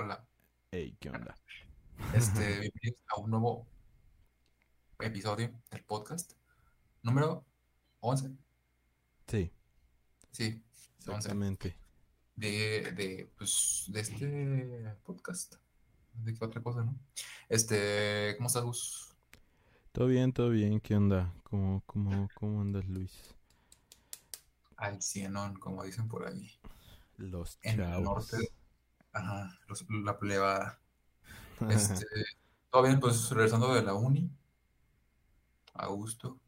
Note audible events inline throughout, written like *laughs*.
Hola. Hey, ¿qué onda? Este, *laughs* bienvenidos a un nuevo episodio del podcast. Número 11. Sí, Sí, 11. exactamente. De, de, pues, de este podcast. ¿De qué otra cosa, no? Este, ¿cómo estás, Gus? Todo bien, todo bien. ¿Qué onda? ¿Cómo, cómo, cómo andas, Luis? Al cienón, como dicen por ahí. Los En el norte. Ajá, los- la plebada. Este, *laughs* todo bien, pues, regresando de la uni. A gusto.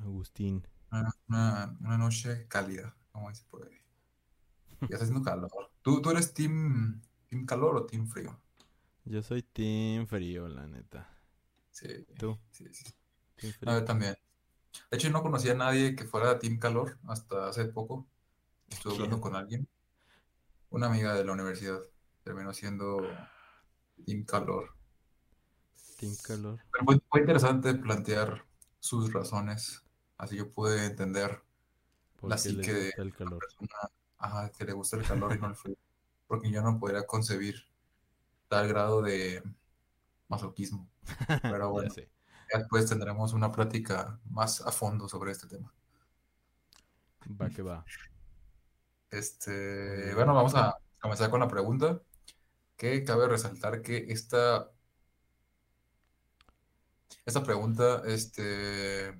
Agustín. Una, una, una noche cálida, como dice por ahí. *laughs* Ya está haciendo calor. ¿Tú, tú eres team, team calor o team frío? Yo soy team frío, la neta. Sí, ¿Tú? sí, sí. Team yo frío. también. De hecho, yo no conocía a nadie que fuera team calor hasta hace poco. Estuve hablando con alguien. Una amiga de la universidad terminó siendo team calor. Team calor. Pero fue, fue interesante plantear sus razones. Así yo pude entender ¿Por la psique de el una persona ajá, que le gusta el calor y no el frío. Porque yo no podría concebir tal grado de masoquismo. *laughs* Pero bueno, ya después tendremos una plática más a fondo sobre este tema. Va que va. Este, bueno, vamos a comenzar con la pregunta. Que cabe resaltar que esta, esta pregunta este,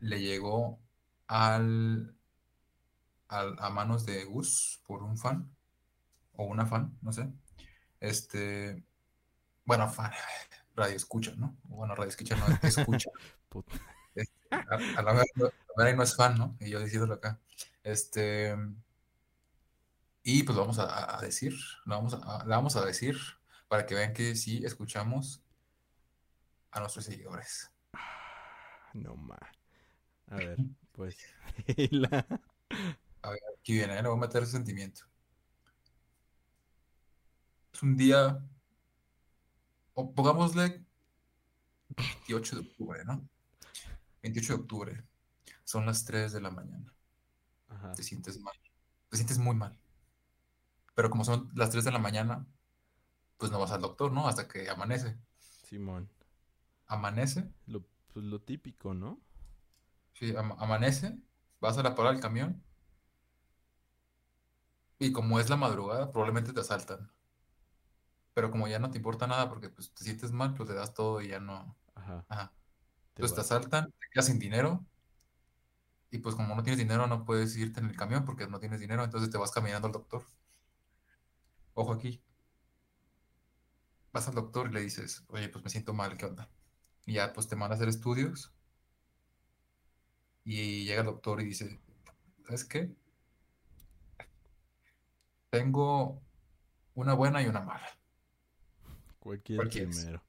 le llegó al, al- a manos de Gus por un fan o una fan, no sé. Este, bueno, fan, *laughs* radio escucha, ¿no? Bueno, radio escucha no escucha. *laughs* Este, a, a la verdad, a la verdad no es fan, ¿no? Y yo diciéndolo acá. Este, y pues lo vamos a, a decir, lo vamos a, le vamos a decir para que vean que sí escuchamos a nuestros seguidores. *sighs* No más. A ver, pues. *laughs* la- A ver, aquí viene, ¿eh? Le voy a meter ese sentimiento. Es un día, o pongámosle 28 de octubre, ¿no? 28 de octubre. Son las 3 de la mañana. Ajá. Te sientes mal. Te sientes muy mal. Pero como son las 3 de la mañana, pues no vas al doctor, ¿no? Hasta que amanece. Simón. Amanece, Lo, pues lo típico, ¿no? sí, ama- amanece, vas a la parada del camión y como es la madrugada, probablemente te asaltan. Pero como ya no te importa nada porque pues te sientes mal, pues le das todo y ya no. Ajá. Ajá. Te Entonces te asaltan, te quedas sin dinero y pues como no tienes dinero no puedes irte en el camión porque no tienes dinero, entonces te vas caminando al doctor. Ojo aquí. Vas al doctor y le dices, oye, pues me siento mal, ¿qué onda? Y ya pues te manda a hacer estudios y llega el doctor y dice, ¿sabes qué? Tengo una buena y una mala. Cualquier primero.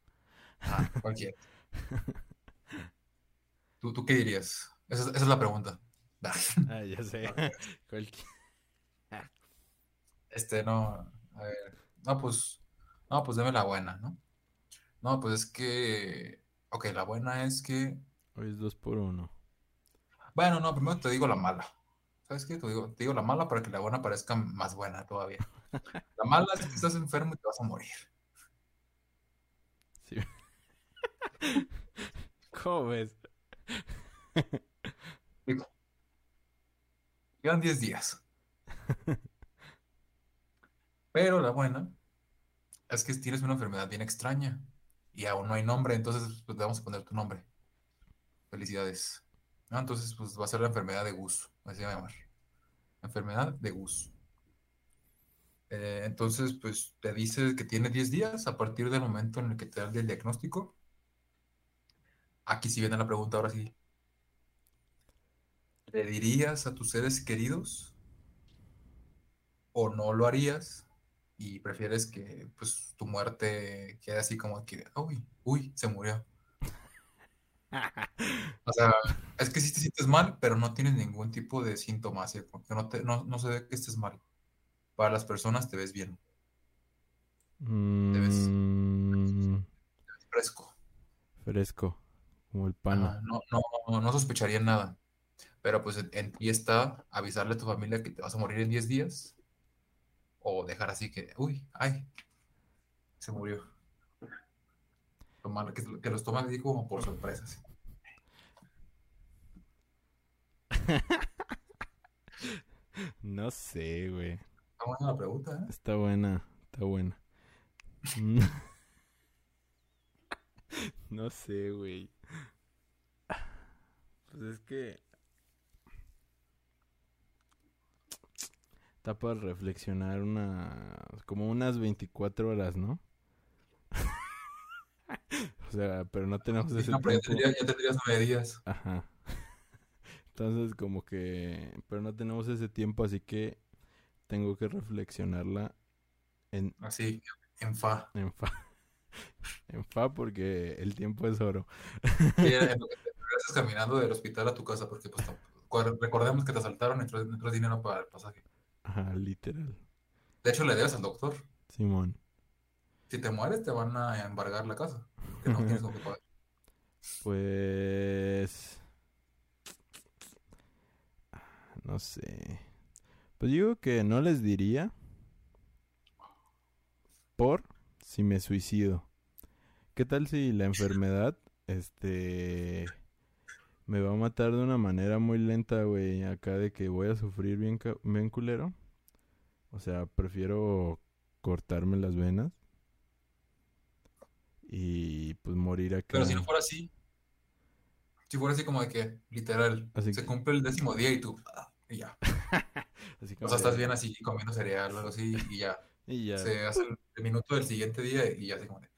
Ah, cualquiera. *laughs* ¿Tú, tú qué dirías? Esa es, esa es la pregunta. Ah, ya sé. *laughs* *laughs* Cualquier. Este, no, a ver, no, pues, no, pues deme la buena, ¿no? No, pues es que, ok, la buena es que, Hoy es dos por uno. bueno, no, primero te digo la mala. ¿Sabes qué? Te digo, te digo la mala para que la buena parezca más buena todavía. *laughs* La mala es que estás enfermo y te vas a morir. Sí. *laughs* ¿Cómo ves? Digo, quedan 10 días. *laughs* Pero la buena es que tienes una enfermedad bien extraña y aún no hay nombre, entonces pues, le vamos a poner tu nombre. Felicidades. Entonces, pues va a ser la enfermedad de Gus, así va a llamar. Enfermedad de Gus. Eh, entonces, pues te dice que tiene 10 días a partir del momento en el que te dan el diagnóstico. Aquí sí viene la pregunta, ahora sí. ¿Le dirías a tus seres queridos o no lo harías y prefieres que pues tu muerte quede así como que, uy, uy, se murió? *laughs* O sea, es que sí te sientes mal, pero no tienes ningún tipo de síntoma, así como que no, te, no, no se ve que estés mal. Para las personas te ves bien, Mm, fresco. fresco. Como el pana. no, no, no sospecharían nada. Pero pues en, en ti está avisarle a tu familia que te vas a morir en 10 días o dejar así que, uy, ay, Se murió. Lo malo que, que los toman así como por sorpresa. así. *laughs* No sé, güey. Está buena la pregunta, ¿eh? Está buena, está buena. *laughs* No sé, güey. Pues es que... Está para reflexionar una... como unas 24 horas, ¿no? *laughs* O sea, pero no tenemos ese No, pero ya, tiempo. tendría- ya tendrías nueve días. Ajá. Entonces, como que... Pero no tenemos ese tiempo, así que tengo que reflexionarla en, Así, en fa. en fa. *laughs* En fa porque el tiempo es oro. Sí, en lo que *laughs* te regresas caminando del hospital a tu casa, porque pues recordemos que te asaltaron y no dinero para el pasaje. Ajá, literal. De hecho, le debes al doctor. Simón. Si te mueres, te van a embargar la casa. Que no tienes con qué pagar. *laughs* Pues... No sé. Pues digo que no les diría por si me suicido. ¿Qué tal si la enfermedad, este, me va a matar de una manera muy lenta, güey? Acá de que voy a sufrir bien, bien culero. O sea, prefiero cortarme las venas y pues morir acá. Pero si no fuera así, si fuera así como de que, literal, Así se que- cumple el décimo día y tú, ah, y ya. *laughs* Así O como sea, estás bien así comiendo cereal o algo así y ya. *laughs* Y ya. Se hace el, minuto del siguiente día y ya así como de,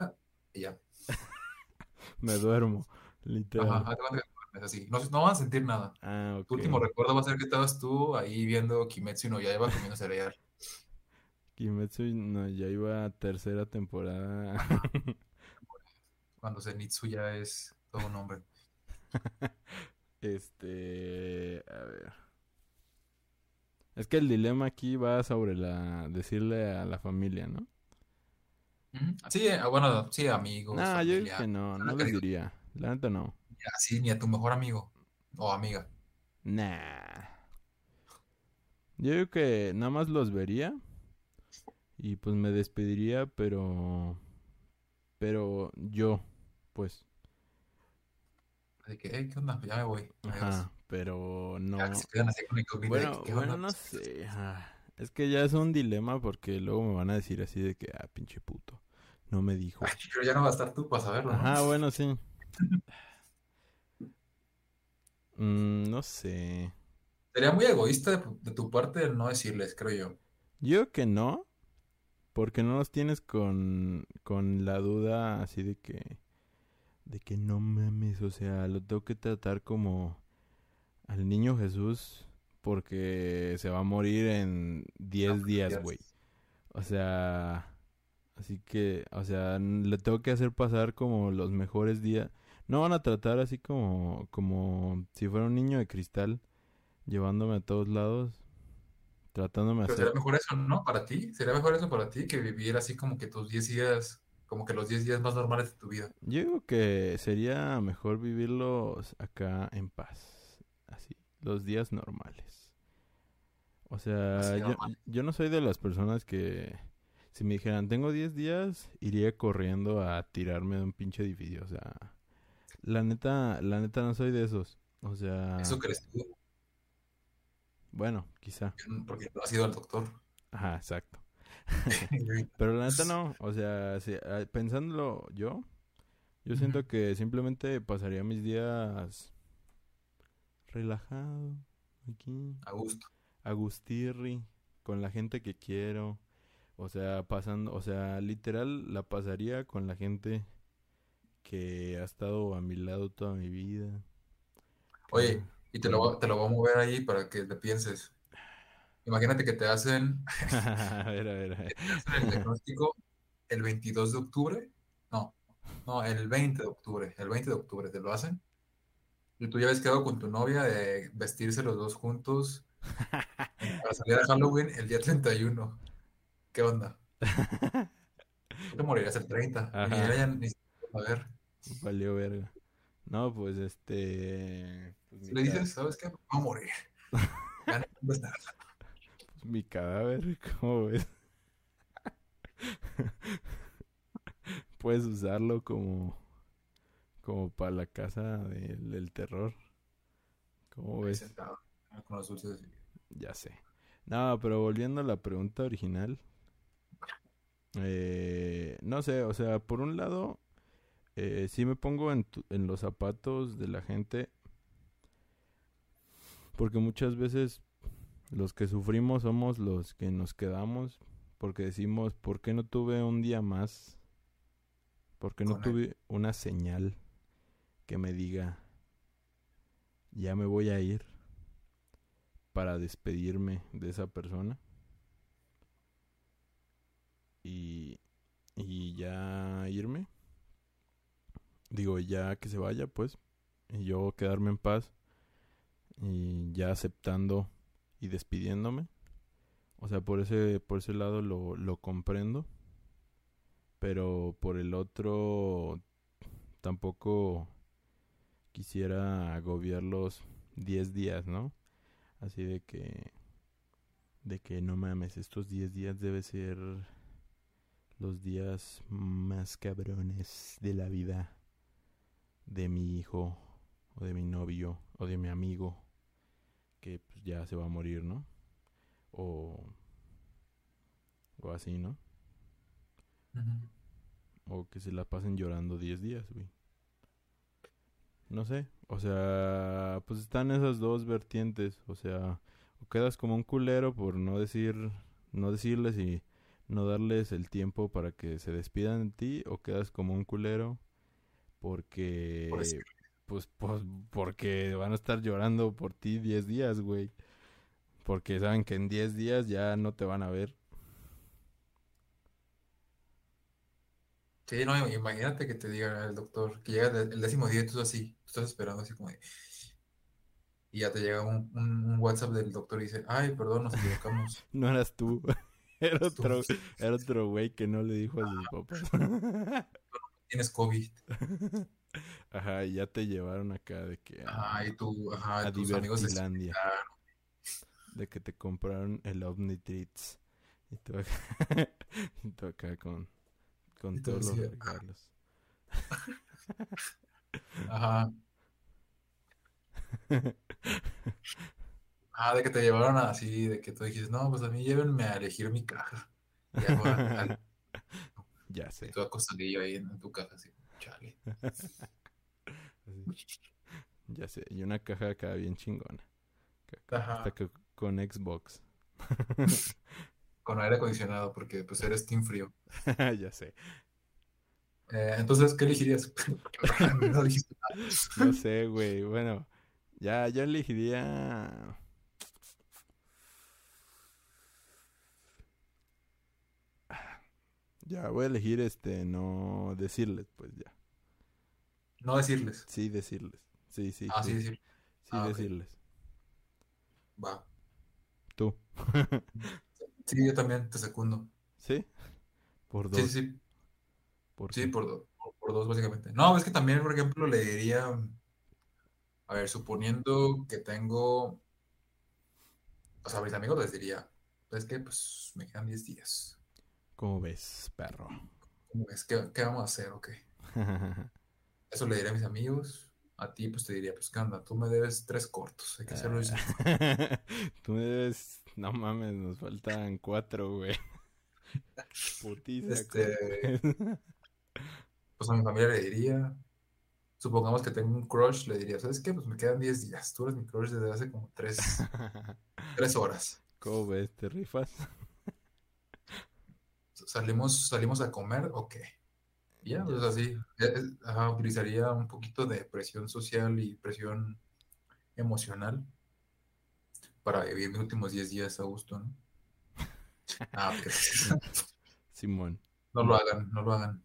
ah, y ya. *laughs* Me duermo, literal. Ajá, así. No, no van a sentir nada. Ah, ok. Tu último recuerdo va a ser que estabas tú ahí viendo Kimetsu no Yaiba comiendo cereal. *laughs* Kimetsu no ya iba a tercera temporada. *laughs* Cuando Zenitsu ya es todo un hombre. *laughs* este, a ver. Es que el dilema aquí va sobre la decirle a la familia, ¿no? Sí, eh, bueno, sí, amigos, No, yo familia. que no, no Ah, les querido. diría. La neta no. Así, ni a tu mejor amigo o amiga. Nah. Yo digo que nada más los vería y pues me despediría, pero pero yo, pues, Así que, hey, ¿qué onda? Ya me voy. Adiós. ajá, pero no. Ya que se quedan así con la incógnita de Bueno, que, ¿qué bueno, onda? no sé. Es que ya es un dilema porque luego me van a decir así de que, ah, pinche puto, no me dijo. *laughs* Ay, pero ya no va a estar tú para saberlo, ¿no? Ajá, bueno, sí. Mm, no sé. Sería muy egoísta de, de tu parte no decirles, creo yo. Yo que no, porque no los tienes con, con la duda así de que, de que no mames, o sea, lo tengo que tratar como al niño Jesús porque se va a morir en 10 días, días. güey. O sea, así que, o sea, le tengo que hacer pasar como los mejores días. No van a tratar así como, como si fuera un niño de cristal, llevándome a todos lados, tratándome Pero hacer... mejor eso, ¿no? Para ti. Sería mejor eso para ti que vivir así como que tus 10 días, como que los 10 días más normales de tu vida. Yo digo que sería mejor vivirlos acá en paz, así, los días normales. O sea, yo, yo no soy de las personas que si me dijeran tengo 10 días, iría corriendo a tirarme de un pinche edificio. O sea, la neta, la neta no soy de esos. O sea, Eso crees tú, bueno, quizá. porque no has ido al doctor. Ajá, exacto. *laughs* *laughs* Pero la neta no, o sea, si- ah, pensándolo yo, yo siento que simplemente pasaría mis días relajado, aquí, A gusto. agustirri, con la gente que quiero, o sea, pasando, o sea, literal la pasaría con la gente que ha estado a mi lado toda mi vida. Oye, y te lo, voy- te lo voy a mover ahí para que te pienses. Imagínate que te hacen, *laughs* *laughs* a ver, a ver, a ver. te hacen el diagnóstico el 22 de octubre. No, no, el 20 de octubre. El 20 de octubre te lo hacen. Y tú ya habías quedado con tu novia de vestirse los dos juntos para salir a Halloween el día 31. ¿Qué onda? *laughs* Tú te morirías el 30. Y ni ella ni a ver. Valió verga. No, pues este. Pues Si le dices, ¿sabes qué? Voy a morir. *laughs* Ya no pues, mi cadáver, ¿cómo ves? *laughs* Puedes usarlo como como para la casa del, del terror. ¿Cómo Ahí ves? sentado, con los dulces. Ya sé. No, pero volviendo a la pregunta original. eh, no sé, o sea, por un lado, eh, sí me pongo en, tu- en los zapatos de la gente. Porque muchas veces los que sufrimos somos los que nos quedamos. Porque decimos, ¿por qué no tuve un día más? ¿Por qué no tuve una señal que me diga, ya me voy a ir? para despedirme de esa persona y, y ya irme. Digo, ya que se vaya, pues, y yo quedarme en paz y ya aceptando y despidiéndome. O sea, por ese, por ese lado lo, lo comprendo. Pero por el otro tampoco quisiera agobiarlos 10 días, ¿no? Así de que. De que no mames, estos 10 días debe ser los días más cabrones de la vida de mi hijo, o de mi novio, o de mi amigo, que pues ya se va a morir, ¿no? O. O así, ¿no? O que se la pasen llorando 10 días, güey. No sé. O sea, pues están esas dos vertientes. O sea, o quedas como un culero por no decir, no decirles y no darles el tiempo para que se despidan de ti. O quedas como un culero porque, Por decir. pues, pues, porque van a estar llorando por ti 10 días, güey. Porque saben que en 10 días ya no te van a ver. Sí, no, imagínate que te diga el doctor que llega el décimo día y tú así, tú estás esperando así como de... Y ya te llega un, un- un WhatsApp del doctor y dice, ay, perdón, nos equivocamos. *laughs* No eras tú. *laughs* Era Tú otro, era otro güey que no le dijo a sus papás. Tienes COVID. *laughs* Ajá, y ya te llevaron acá de que a, Ajá, y tú, ajá, a tus amigos explicaron. De que te compraron el Omnitrix. Y tú acá, *laughs* y tú acá con, con Y todos los de, regalos. Ajá. *laughs* Ah, de que te llevaron así, de que tú dijiste, no, pues a mí llévenme a elegir mi caja. Y hago al- al- ya y sé. tú acostadillo ahí en, tu caja, así, chale. *laughs* Así, Ya sé. Y una caja acá bien chingona. Ajá. Hasta que con Xbox. Con aire acondicionado, porque pues eres team frío. *laughs* ya sé. Eh, entonces, ¿qué elegirías? *laughs* No. No sé, güey. Bueno, ya, yo elegiría. Ya, voy a elegir este, no decirles, pues ya. No decirles. Sí, decirles. Sí, sí, Ah, sí. sí. Ah, decirles. Va. Tú. *laughs* Sí, yo también te secundo. ¿Sí? Por dos. sí, sí. ¿Por Sí, por, do- por, por dos, básicamente. No, es que también, por ejemplo, le diría, a ver, suponiendo que tengo, o sea, a mis amigos les diría, es que pues me quedan 10 días. ¿Cómo ves, perro? ¿Cómo ves? ¿Qué, qué vamos a hacer? Ok. *laughs* Eso le diría a mis amigos. A ti, pues te diría, pues, ¿qué onda? Tú me debes tres cortos. Hay que hacerlo ya. *laughs* Tú me debes. No mames, nos faltan cuatro, güey. *laughs* Putiza. Este, pues a mi familia le diría, supongamos que tengo un crush, le diría, ¿sabes qué? Pues me quedan 10 días. Tú eres mi crush desde hace como 3, tres horas. ¿Cómo ves? ¿Te rifas? ¿Salimos, salimos a comer o qué? Y Ya, pues así. Eh, eh, ajá, utilizaría un poquito de presión social y presión emocional para vivir mis últimos 10 días a gusto, ¿no? Ah, ok. *laughs* Simón. No lo hagan, no lo hagan.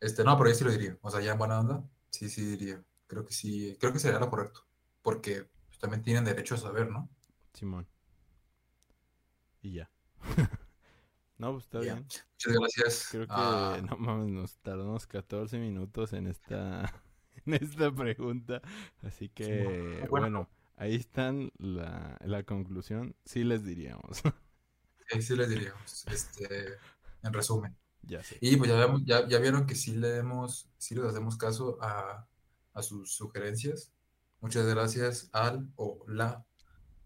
Este, no, pero yo sí lo diría. O sea, ya en buena onda, sí, sí diría. Creo que sí, creo que sería lo correcto. Porque pues, también tienen derecho a saber, ¿no? Simón. Y ya. *laughs* no, pues está bien. Muchas gracias. Creo que, Ah, no mames, nos tardamos 14 minutos en esta, *laughs* en esta pregunta. Así que, Bueno. bueno, ahí están la, la conclusión. Sí les diríamos. *laughs* sí, sí les diríamos. Este, en resumen. Ya sé. Y pues ya, vemos- ya, ya vieron que sí le demos, sí les hacemos caso a, a sus sugerencias. Muchas gracias al o la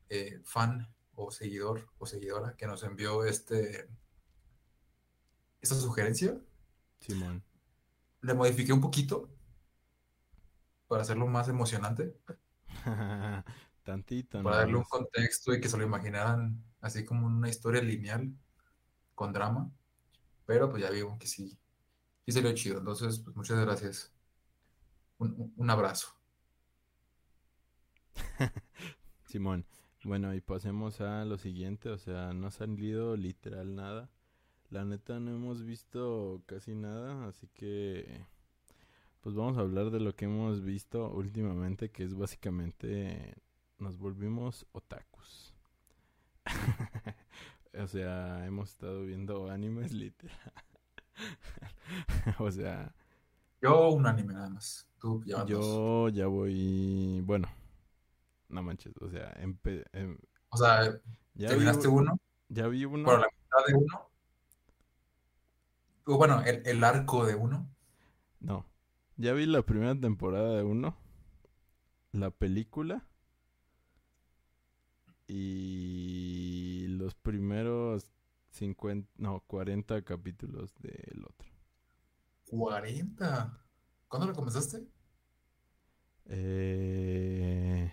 eh, fan o seguidor o seguidora que nos envió este esta sugerencia. Simón. Le modifiqué un poquito para hacerlo más emocionante, *laughs* Tantito, para darle un contexto y que se lo imaginaran así como una historia lineal con drama. Pero pues ya vimos que sí, sí salió chido. Entonces, pues muchas gracias. Un, un- un abrazo. *laughs* Simón. Bueno, y pasemos a lo siguiente, o sea, no ha salido literal nada. La neta no hemos visto casi nada, así que pues vamos a hablar de lo que hemos visto últimamente, que es básicamente nos volvimos otakus. *laughs* O sea, hemos estado viendo animes *laughs* literal. O sea, Yo un anime nada más. Tú ya yo ya voy, bueno, no manches, o sea, empe- em- O sea, ya vi, terminaste uno, ya vi uno. por la mitad de uno. O bueno, el, el arco de uno. No. Ya vi la primera temporada de uno. La película. Y los primeros 50, no, 40 capítulos del otro. 40. ¿Cuándo lo comenzaste? Eh,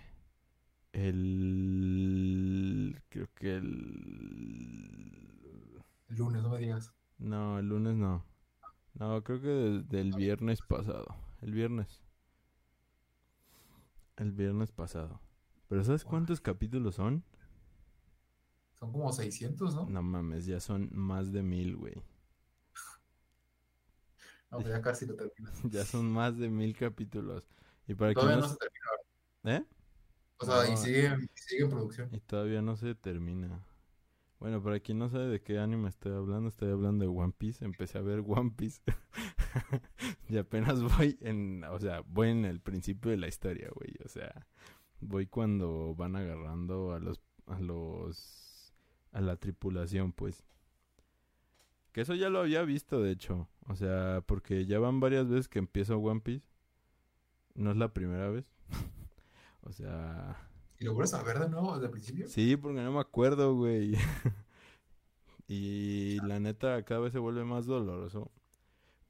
el... Creo que el... El lunes, no me digas. No, el lunes no. No, creo que desde el viernes pasado. El viernes. El viernes pasado. Pero ¿sabes cuántos capítulos son? Son como 600, ¿no? No mames, ya son más de mil, güey. *laughs* No, pues ya casi lo terminas. *laughs* Ya son más de mil capítulos. Y para que Todavía no... no s- se termina. ¿Eh? O sea, y No. sigue, y sigue en producción. Y todavía no se termina. Bueno, para quien no sabe de qué anime estoy hablando, estoy hablando de One Piece. Empecé a ver One Piece. *laughs* y apenas voy en, o sea, voy en el principio de la historia, güey. O sea, voy cuando van agarrando a los, a los, a la tripulación, pues. Que eso ya lo había visto, de hecho. O sea, porque ya van varias veces que empiezo One Piece. No es la primera vez. *laughs* o sea, ¿Y lo vuelves a ver de nuevo desde el principio? Sí, porque no me acuerdo, güey. *laughs* y la neta cada vez se vuelve más doloroso.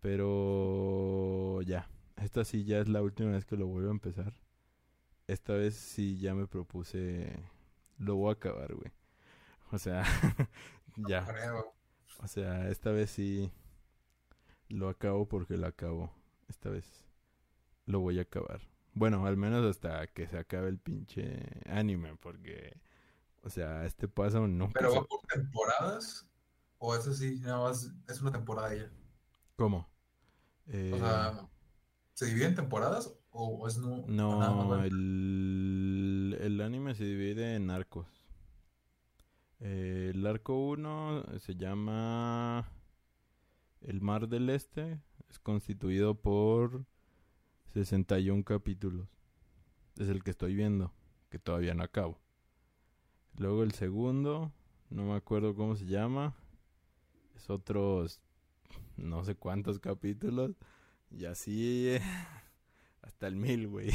Pero ya, esta sí ya es la última vez que lo vuelvo a empezar. Esta vez sí ya me propuse, lo voy a acabar, güey. O sea, *laughs* ya. Creo. O sea, esta vez sí lo acabo porque lo acabo. Esta vez lo voy a acabar. Bueno, al menos hasta que se acabe el pinche anime, porque, o sea, este paso nunca ¿Pero se- va por temporadas? ¿O eso sí, nada más es una temporada ya? ¿Cómo? Eh, O sea, ¿se divide en temporadas? ¿O es no, no, nada el, el anime se divide en arcos. Eh, el arco 1 se llama El Mar del Este. Es constituido por 61 capítulos. Es el que estoy viendo, que todavía no acabo. Luego el segundo, no me acuerdo cómo se llama. Es otros no sé cuántos capítulos. Y así eh, *laughs* hasta el mil, güey.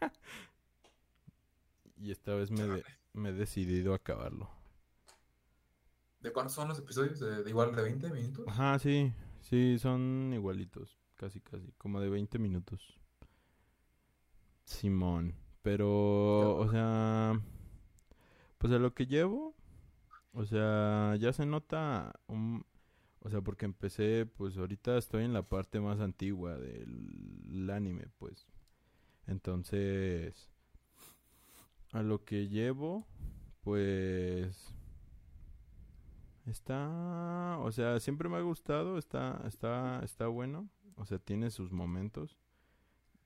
*laughs* y esta vez me, de- me he decidido a acabarlo. ¿De cuántos son los episodios? ¿De, de igual de 20 minutos? Ajá, sí, sí, son igualitos, casi, casi, como de 20 minutos. Simón, pero, o sea, pues a lo que llevo, o sea, ya se nota un, o sea, porque empecé, pues ahorita estoy en la parte más antigua del anime, pues. Entonces, a lo que llevo, pues Está, o sea, siempre me ha gustado, está, está, está bueno, o sea, tiene sus momentos,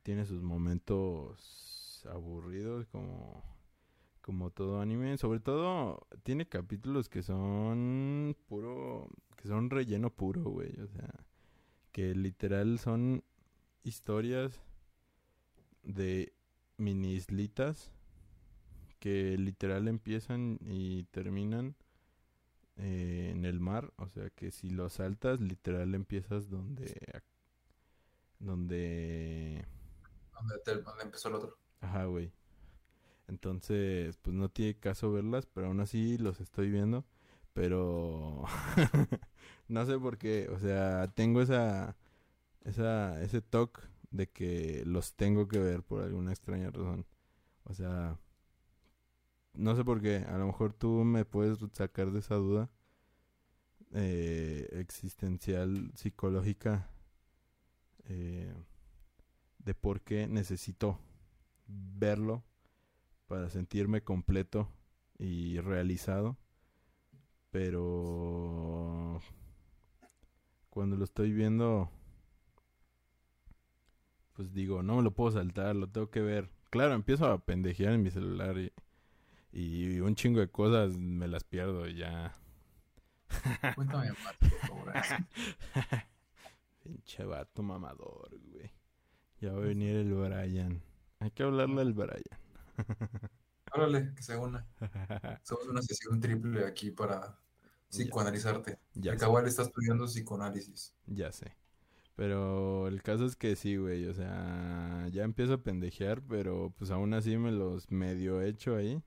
tiene sus momentos aburridos como, como todo anime, sobre todo tiene capítulos que son puro, que son relleno puro, güey, o sea, que literal son historias de mini islitas que literal empiezan y terminan eh, en el mar, o sea que si lo saltas, literal empiezas donde... Donde... Donde, empezó el otro. Ajá, güey. Entonces, pues no tiene caso verlas, pero aún así los estoy viendo. Pero *laughs* no sé por qué, o sea, tengo esa, esa, ese toque de que los tengo que ver por alguna extraña razón. O sea, no sé por qué, a lo mejor tú me puedes sacar de esa duda eh, existencial, psicológica, eh, de por qué necesito verlo para sentirme completo y realizado. Pero cuando lo estoy viendo, pues digo, no me lo puedo saltar, lo tengo que ver. Claro, empiezo a pendejear en mi celular y, y un chingo de cosas me las pierdo y ya. Cuéntame más, por favor. Pinche vato mamador, güey. Ya va a venir el Brian. Hay que hablarle al Brian. *laughs* Órale, que se una. *laughs* Somos una sesión triple aquí para psicoanalizarte. Ya. Cabal está estudiando psicoanálisis. Ya sé. Pero el caso es que sí, güey. O sea, ya empiezo a pendejear, pero pues aún así me los medio hecho ahí.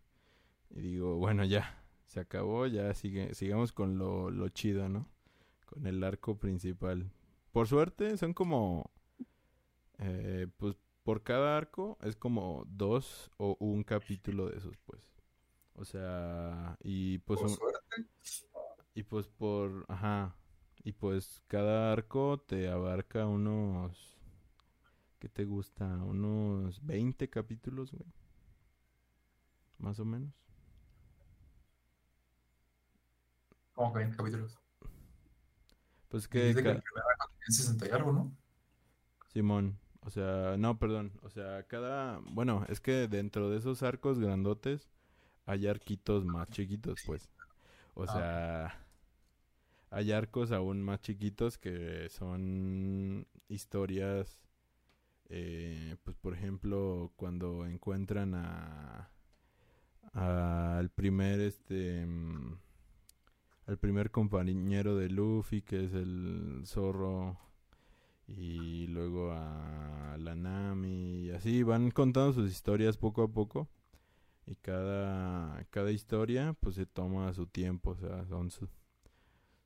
Y digo, bueno, ya. Se acabó, ya sigue, sigamos con lo, lo chido, ¿no? Con el arco principal. Por suerte, son como. Eh, pues por cada arco es como dos o un capítulo de esos, pues. O sea, y pues Por un- suerte. y pues por, ajá, y pues cada arco te abarca unos, ¿qué te gusta? Unos 20 capítulos, güey. Más o menos. Como que 20 capítulos. Pues Y que, dice que el primer arco tiene 60 y algo, ¿no? Simón, o sea, no, perdón, o sea, cada, bueno, es que dentro de esos arcos grandotes hay arquitos más chiquitos, pues. O Ah. sea, hay arcos aún más chiquitos que son historias, eh, pues por ejemplo, cuando encuentran a al primer este mm, al primer compañero de Luffy que es el zorro y luego a la Nami y así van contando sus historias poco a poco y cada cada historia pues se toma su tiempo, o sea, son su-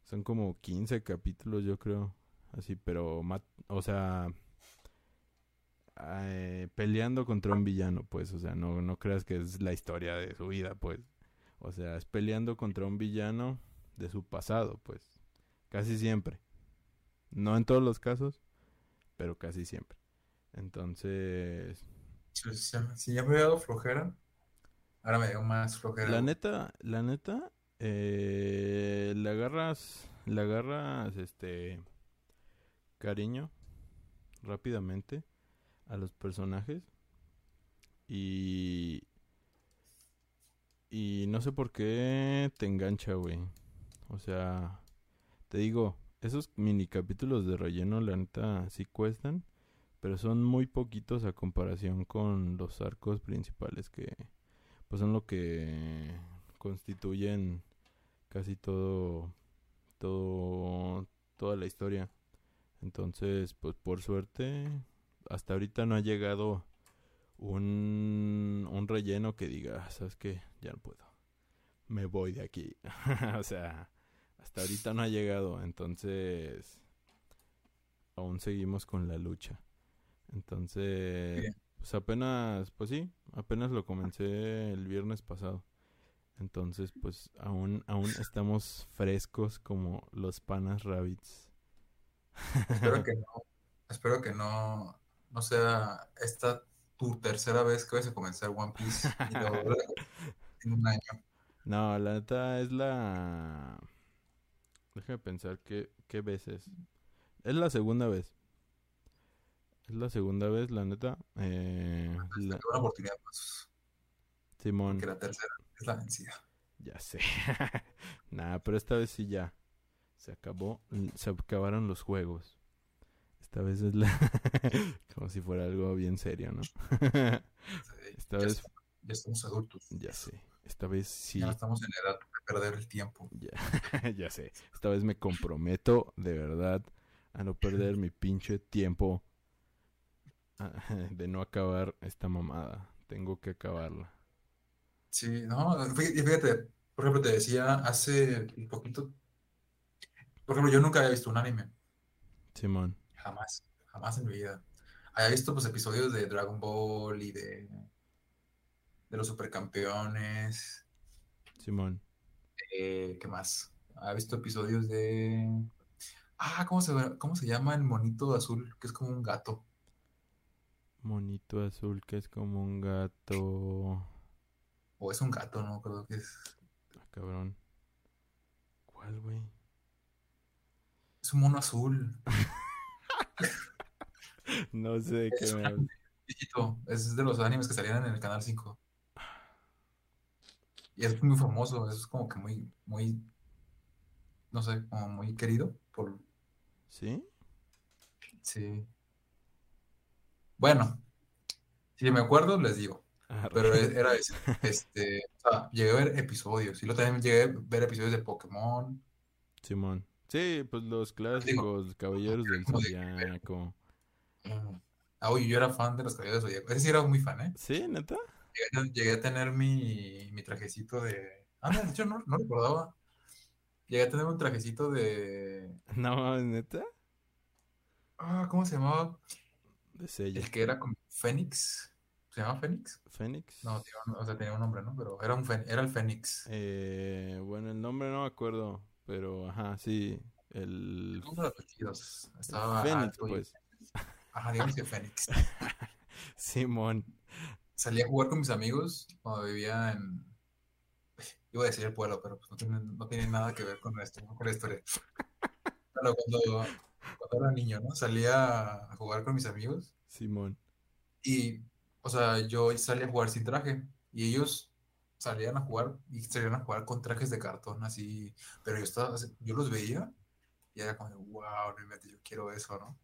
son como 15 capítulos yo creo, así, pero o sea, eh, peleando contra un villano, pues, o sea, no no creas que es la historia de su vida, pues. O sea, es peleando contra un villano de su pasado, pues. Casi siempre. No en todos los casos, pero casi siempre. Entonces, Si, ya me había dado flojera, ahora me dio más flojera. la neta, la neta, eh, le agarras, le agarras, este, cariño rápidamente a los personajes y y no sé por qué te engancha, güey. O sea, te digo, esos mini capítulos de relleno, la neta, sí cuestan, pero son muy poquitos a comparación con los arcos principales que, pues, son lo que constituyen casi todo, todo, toda la historia. Entonces, pues, por suerte, hasta ahorita no ha llegado un, un relleno que diga, "Ah, ¿sabes qué? Ya no puedo. Me voy de aquí. *laughs* o sea, hasta ahorita no ha llegado, entonces aún seguimos con la lucha. Entonces, Bien. pues apenas, pues sí, apenas lo comencé el viernes pasado. Entonces, pues aún, aún estamos frescos como los panas rabbits. Espero que *laughs* no, espero que no, no sea esta tu tercera vez que vas a comenzar One Piece y *laughs* en un año. No, la neta es la... Déjame pensar qué, qué veces. Es la segunda vez. Es la segunda vez, la neta. Eh, la- Una oportunidad más, Simón, que la tercera es la vencida. ya sé. *laughs* Nah, pero esta vez sí ya. Se acabó, se acabaron los juegos. Esta vez es la... *laughs* Como si fuera algo bien serio, ¿no? *laughs* Esta Ya, vez ya estamos adultos. Ya sé. Esta vez sí. Ya estamos en edad de perder el tiempo. Ya, *laughs* ya sé. Esta vez me comprometo de verdad a no perder mi pinche tiempo ah, *laughs* de no acabar esta mamada. Tengo que acabarla. Sí, no, fíjate, por ejemplo, te decía hace un poquito, por ejemplo, yo nunca había visto un anime, Simón. jamás, jamás en mi vida. Había visto pues episodios de Dragon Ball y de, de los supercampeones, Simón. eh, ¿qué más? Había visto episodios de... Ah, ¿cómo se, cómo se llama el monito azul? Que es como un gato. Monito azul que es como un gato. O es un gato, no creo que es... Ah, cabrón. ¿Cuál, güey? Es un mono azul. *laughs* No sé de qué Es me hablas. Es de los animes que salían en el Canal 5. Y es muy famoso, es como que muy, muy, no sé, como muy querido por, ¿Sí? sí. Bueno, si me acuerdo, les digo, Arre. pero era ese, *laughs* este, o sea, llegué a ver episodios, y luego también llegué a ver episodios de Pokémon, Simón. Sí, pues los clásicos, Caballeros del como de- Zodiaco. mm, ah, oye, yo era fan de los Caballeros del Zodiaco, ese sí era muy fan, ¿eh? ¿Sí, neta? Llegué, a- llegué a tener mi, mi trajecito de, ah, no, de hecho no, no recordaba, llegué a tener un trajecito de, *laughs* No, neta. ah, ¿cómo se llamaba? De sello. El que era como Fénix. ¿Se llama Fénix? ¿Fénix? No, o sea, tenía un nombre, ¿no? Pero era, un era el Fénix. Eh, bueno, el nombre no me acuerdo, pero ajá, sí. El Uno de los. Estaba Fénix, alto y- pues. Ajá, digamos que Fénix. *laughs* Simón. Salí a jugar con mis amigos cuando vivía en... Iba a decir el pueblo, pero pues no tiene, no tiene nada que ver con esto, con la historia. Pero cuando, cuando era niño, ¿no? Salía a jugar con mis amigos Simón. Y, o sea, yo salía a jugar sin traje y ellos salían a jugar y salían a jugar con trajes de cartón así, pero yo estaba, yo los veía y era como, wow, no yo quiero eso, ¿no?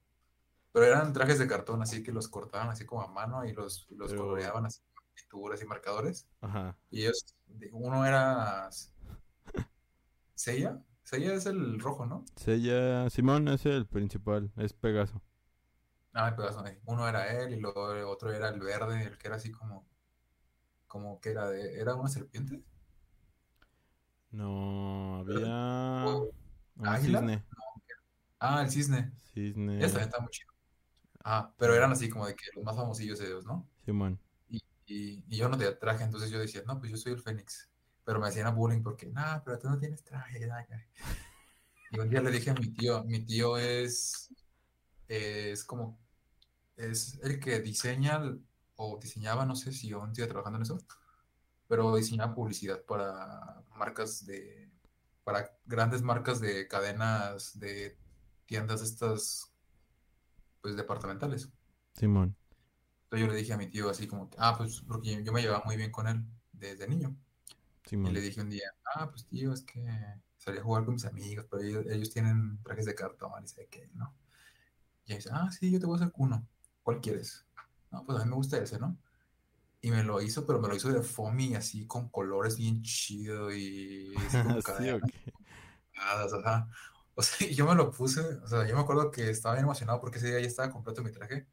Pero eran trajes de cartón así que los cortaban así como a mano y los, y los Pero- coloreaban así con pinturas y marcadores. Ajá. Y ellos, uno era Seiya, Seiya es el rojo, ¿no? Sella, Simón es el principal, es Pegaso. Ah, el Pegaso. Uno era él y luego el otro era el verde, el que era así como, como que era de, era una serpiente. No, había O- un ¿Águila? cisne. Ah, el cisne. Cisne. También está muy chido. Ah, pero eran así como de que los más famosillos ellos, ¿no? Simón. Y, y, y yo no tenía traje, entonces yo decía, no, pues yo soy el Fénix. Pero me hacían bullying porque, no, pero tú no tienes traje. ya, ya". Y un día le dije a mi tío, mi tío es, es como, es el que diseña o diseñaba, no sé si aún sigue trabajando en eso, pero diseñaba publicidad para marcas de, para grandes marcas de cadenas de tiendas estas, pues departamentales. Simón. Entonces yo le dije a mi tío así como, que, ah, pues porque yo me llevaba muy bien con él desde niño. Y Simón. le dije un día, ah, pues tío, es que salí a jugar con mis amigos, pero ellos, ellos tienen trajes de cartón y sé qué, ¿no? Y él dice, ah, sí, yo te voy a hacer uno. ¿Cuál quieres? No, pues a mí me gusta ese, ¿no? Y me lo hizo, pero me lo hizo de foamy, así con colores bien chido y así *laughs* sí, cadenas ok. *laughs* pegadas, ajá. O sea, *laughs* y yo me lo puse, o sea, yo me acuerdo que estaba bien emocionado porque ese día ya estaba completo mi traje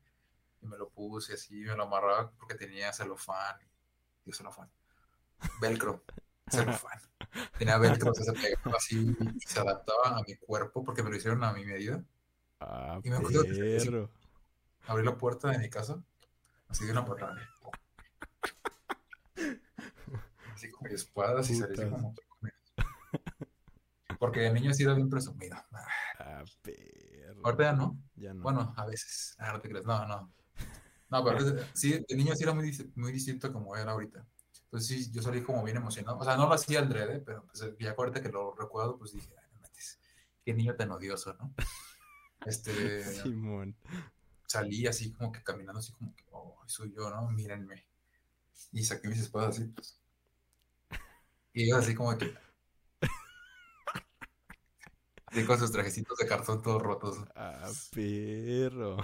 y me lo puse así, me lo amarraba porque tenía celofán, digo celofán, velcro, *laughs* celofán. Tenía velcro, o sea, se pegaba así y se adaptaba a mi cuerpo porque me lo hicieron a mi medida. Ah, Y me acuerdo que salí así, abrí la puerta de mi casa, así de una patada. Así con y salí así Putas. como... Porque de niño sí era bien presumido. Ah. Ahorita ya no. Ya no. Bueno, a veces. Ah, no te creas. No, no. No, pero sí, de niño sí era muy, muy distinto como era ahorita. Entonces sí, yo salí como bien emocionado. O sea, no lo hacía al drede, pero pues, ya ahorita que lo recuerdo, pues dije, ay, no metes. Qué niño tan odioso, ¿no? Este, *laughs* Simón. salí así como que caminando así como que, oh, soy yo, ¿no? Mírenme. Y saqué mis espadas así, pues. Y así como que... Así con sus trajecitos de cartón todos rotos. Ah, perro.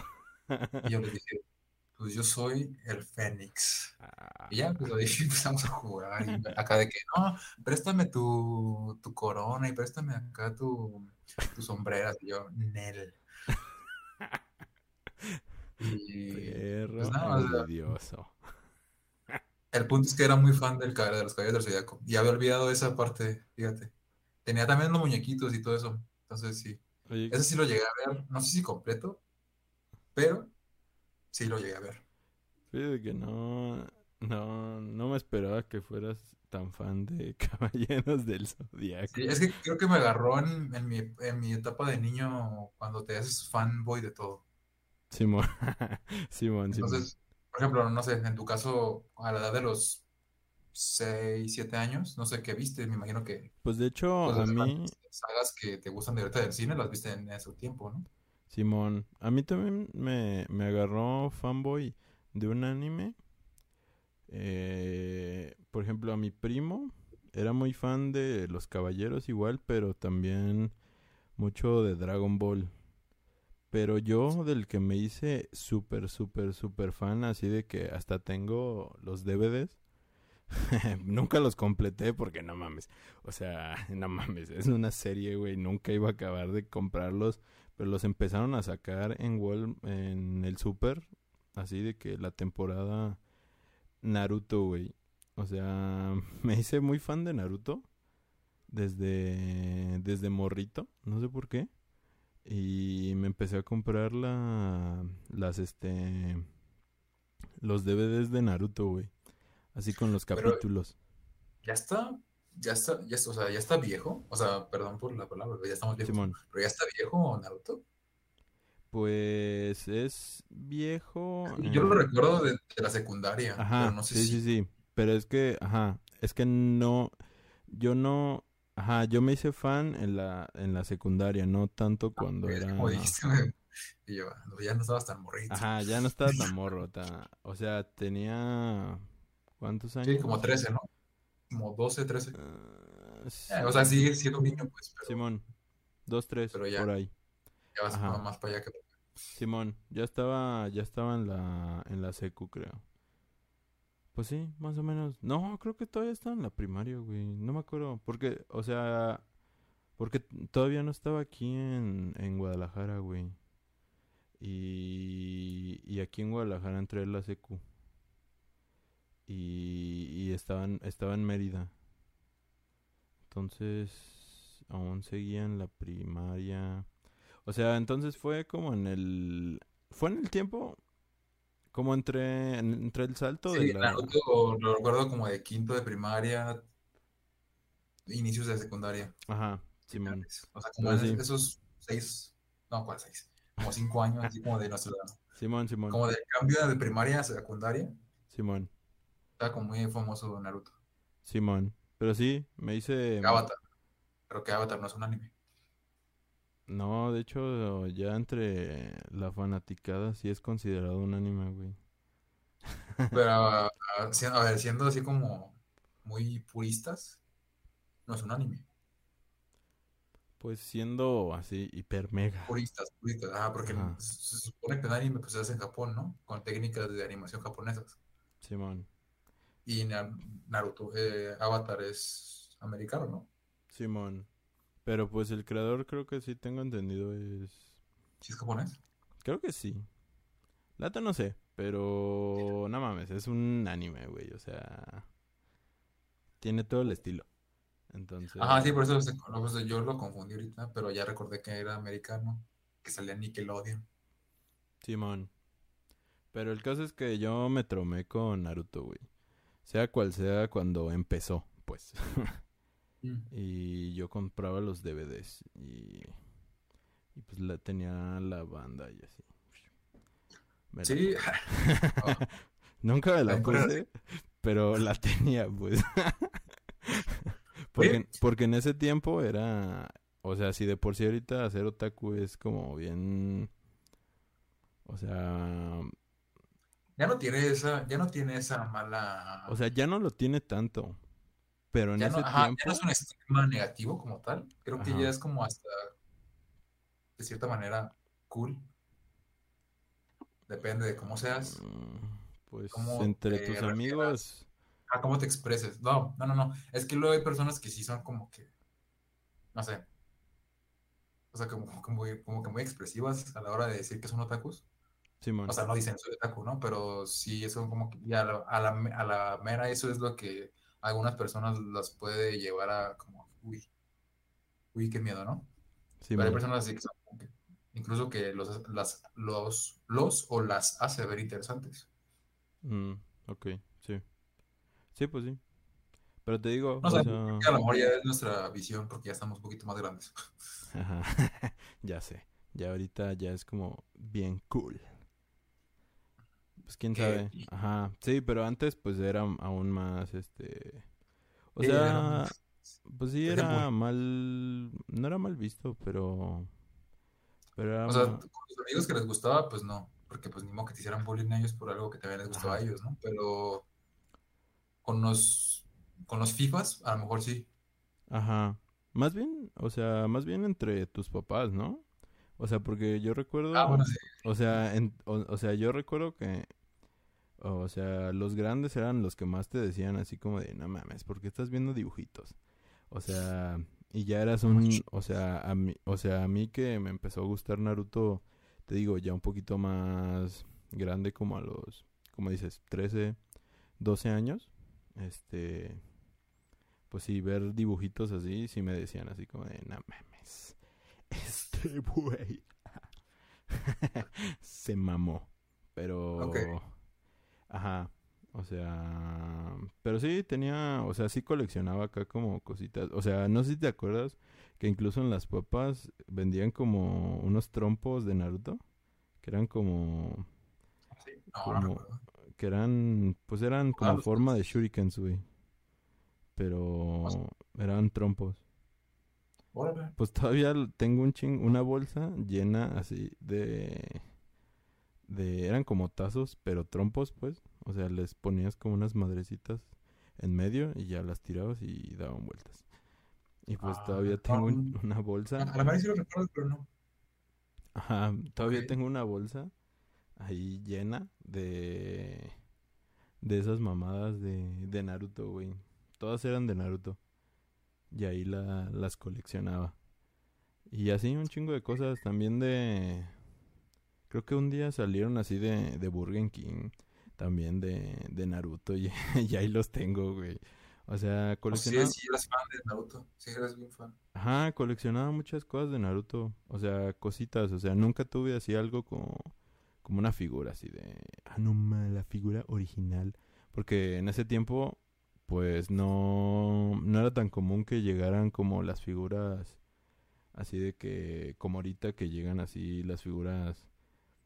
Y yo *laughs* les dije, pues yo soy el Fénix. Ah, Y ya, pues ahí *laughs* empezamos a jugar. Y *laughs* acá de que, no, préstame tu, tu corona y préstame acá tu, tu sombreras. Y yo, Nel. Y Perro pues nada, o sea, envidioso. el punto es que era muy fan del, de los caballeros del Zodiaco. Y había olvidado esa parte, fíjate. Tenía también los muñequitos y todo eso. Entonces sí. Oye, Ese sí lo llegué a ver. No sé si completo, pero sí lo llegué a ver. fíjate que no, no, no me esperaba que fueras tan fan de *laughs* Caballeros del Zodiaco. Sí, es que creo que me agarró en, en mi, en mi etapa de niño cuando te haces fanboy de todo. Simón, *laughs* Simón, Simón. Entonces, por ejemplo, no sé, en tu caso, a la edad de los 6 7 años, no sé qué viste, me imagino que Pues de hecho, pues, a mí, sagas que te gustan de ahorita del cine las viste en ese tiempo, ¿no? Simón, a mí también me, me agarró fanboy de un anime. Eh, por ejemplo, a mi primo era muy fan de los caballeros igual, pero también mucho de Dragon Ball. Pero yo del que me hice súper, súper, súper fan, así de que hasta tengo los DVDs. *laughs* Nunca los completé porque no mames. O sea, *laughs* no mames, es una serie, güey. Nunca iba a acabar de comprarlos. Pero los empezaron a sacar en Wal en el Super. Así de que la temporada Naruto, güey. O sea, *laughs* me hice muy fan de Naruto. Desde, desde morrito. No sé por qué. Y me empecé a comprar la, las, este, los DVDs de Naruto, güey. Así con los Pero capítulos. ya está, ya está, ya está, o sea, ya está viejo, o sea, perdón por la palabra, ya estamos viejos, Simón. pero ya está viejo Naruto. Pues es viejo. Yo lo eh, recuerdo de, de la secundaria, pero Ajá, no sé sí, si sí, sí. Pero es que, ajá, es que no, yo no, ajá, yo me hice fan en la, en la secundaria, no tanto cuando es era, como dijiste, *laughs* y yo, ya no estabas tan morrito. ajá, ya no estaba tan morro, ta- o sea, tenía, ¿cuántos Sí, años? como 13, ¿no? Como 12, 13. Ah, Eh, o sea, sí, sigue siendo niño, pues, pero, Simón, dos, tres, pero ya, por ahí. ya vas Ajá. más para allá que Simón, ya estaba, ya estaba en la, en la secu, creo. Pues sí, más o menos. No, creo que todavía estaba en la primaria, güey. No me acuerdo. Porque, o sea, porque todavía no estaba aquí en, en Guadalajara, güey. Y, y aquí en Guadalajara entré a la secu. Y, y estaba en, estaba en Mérida. Entonces, aún seguía en la primaria. O sea, entonces fue como en el... Fue en el tiempo, como entre, en- entre el salto de Sí, la... Naruto lo recuerdo como de quinto de primaria, inicios de secundaria. Ajá, Simón. O sea, como sí, esos seis, no, ¿cuál seis? Como cinco años, así como de nuestra, Simón, Simón, como del cambio de primaria a secundaria, Simón, estaba como muy famoso Naruto. Simón. Pero sí, me hice... Avatar, pero que Avatar no es un anime. No, de hecho, ya entre la fanaticada sí es considerado un anime, güey. Pero, *laughs* ah, a ver, siendo así como muy puristas, no es un anime. Pues siendo así hiper mega. Puristas, puristas, ah, porque Ajá, se se supone que el anime pues, se hace en Japón, ¿no? Con técnicas de animación japonesas. Simón, Y Na- Naruto, eh, Avatar es americano, ¿no? Simón. Pero pues el creador creo que sí tengo entendido es... ¿Sí es japonés? Creo que sí. Lata no sé, pero no mames, es un anime, güey, o sea, tiene todo el estilo. Entonces, Ajá, sí, por eso se- pues, yo lo confundí ahorita, pero ya recordé que era americano, que salía Nickelodeon. Simón. Pero el caso es que yo me tromé con Naruto, güey. Sea cual sea cuando empezó, pues. Mm. *laughs* Y yo compraba los DVDs y, y pues la, tenía la banda y así. Me la Sí, no, *laughs* *laughs* Nunca me la puse, pero la tenía, pues. Porque, porque en ese tiempo era, o sea, si de por sí ahorita hacer otaku es como bien, o sea, ya no tiene esa, ya no tiene esa mala, o sea, ya no lo tiene tanto, pero en ya no, ese ajá, ya no es tiempo, un estigma negativo como tal. Creo que ya ajá, es como hasta, de cierta manera, cool. Depende de cómo seas. mm, Pues cómo entre tus refieras, amigos, a cómo te expreses. No, no, no, no. Es que luego hay personas que sí son como que, no sé, o sea, como, como, como que muy expresivas a la hora de decir que son otakus. O sea, no dicen soy otaku, ¿no? Pero sí, eso como que, a la, a la, a la mera eso es lo que algunas personas las puede llevar a como, uy, uy, qué miedo, ¿no? Pero hay personas así que son como que, incluso que los, las, los, los o las hace ver interesantes. Mm, ok, sí. Sí, pues sí. Pero te digo, No o sé, sea, a lo mejor ya es nuestra visión porque ya estamos un poquito más grandes. ajá, *laughs* ya sé. Ya ahorita ya es como bien cool. Pues quién sabe. Ajá. Sí, pero antes pues era aún más este o sí, sea, pues sí era mal no era mal visto, pero pero era O sea, con los amigos que les gustaba, pues no, porque pues ni modo que te hicieran bullying a ellos por algo que también les gustaba a ellos, ¿no? Pero con los, con los FIFAs, a lo mejor sí. Ajá. Más bien, o sea, más bien entre tus papás, ¿no? O sea, porque yo Ah, recuerdo, bueno, sí. o sea, en- o, o sea, yo recuerdo que, o sea, los grandes eran los que más te decían así como de, no mames, ¿por qué estás viendo dibujitos? O sea, y ya eras un, o sea, a mí, o sea, a mí que me empezó a gustar Naruto, te digo, ya un poquito más grande como a los, como dices, 13, 12 años, este, pues sí, ver dibujitos así, sí me decían así como de, no mames, *laughs* *laughs* se mamó. Pero, ajá, o sea, pero sí tenía, o sea, sí coleccionaba acá como cositas. O sea, no sé si te acuerdas que incluso en las papas vendían como unos trompos de Naruto, que eran como, Sí. No, no como, recuerdo. que eran, pues eran Ah, como los forma de shurikens, güey. Pero eran trompos. Órale. Pues todavía tengo un ching, una bolsa llena así de, de, eran como tazos, pero trompos, pues. O sea, les ponías como unas madrecitas en medio y ya las tirabas y daban vueltas. Y pues Ah, todavía no, tengo un- mm, una bolsa, a la mejor sí lo recuerdo, pero no. ajá, todavía tengo una bolsa ahí llena de, de esas mamadas de, de Naruto, güey. Todas eran de Naruto. Y ahí la, las coleccionaba. Y así un chingo de cosas también de... Creo que un día salieron así de, de Burger King, también de, de Naruto, y, *laughs* y ahí los tengo, güey. O sea, O sí, coleccionaba... sí eras fan de Naruto. Sí, eras bien fan. Ajá, coleccionaba muchas cosas de Naruto. O sea, cositas. O sea, nunca tuve así algo como, como una figura así de... Ah, no, la figura original. Porque en ese tiempo, pues no, no era tan común que llegaran como las figuras así de que, como ahorita que llegan así las figuras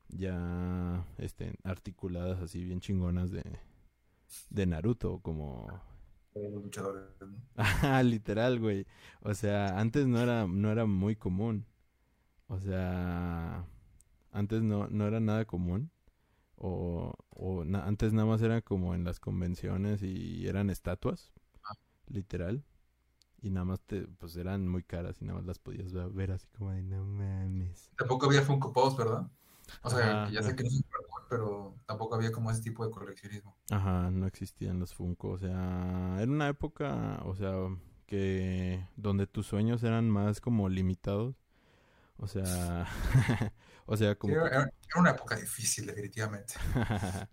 ya este, articuladas así bien chingonas de, de Naruto, como luchadores. *laughs* Ajá, literal, güey. O sea, antes no era, no era muy común. O sea, antes no, no era nada común. O, o na- antes nada más era como en las convenciones y eran estatuas, Ah, literal. Y nada más te, pues eran muy caras y nada más las podías ver, así como de no mames. Tampoco había Funko Pops, ¿verdad? O sea, ya no, sé que no es cool, pero tampoco había como ese tipo de coleccionismo. ajá, no existían los Funko. O sea, era una época, o sea, que donde tus sueños eran más como limitados. O sea, *laughs* o sea, como era, una época difícil, definitivamente. *laughs*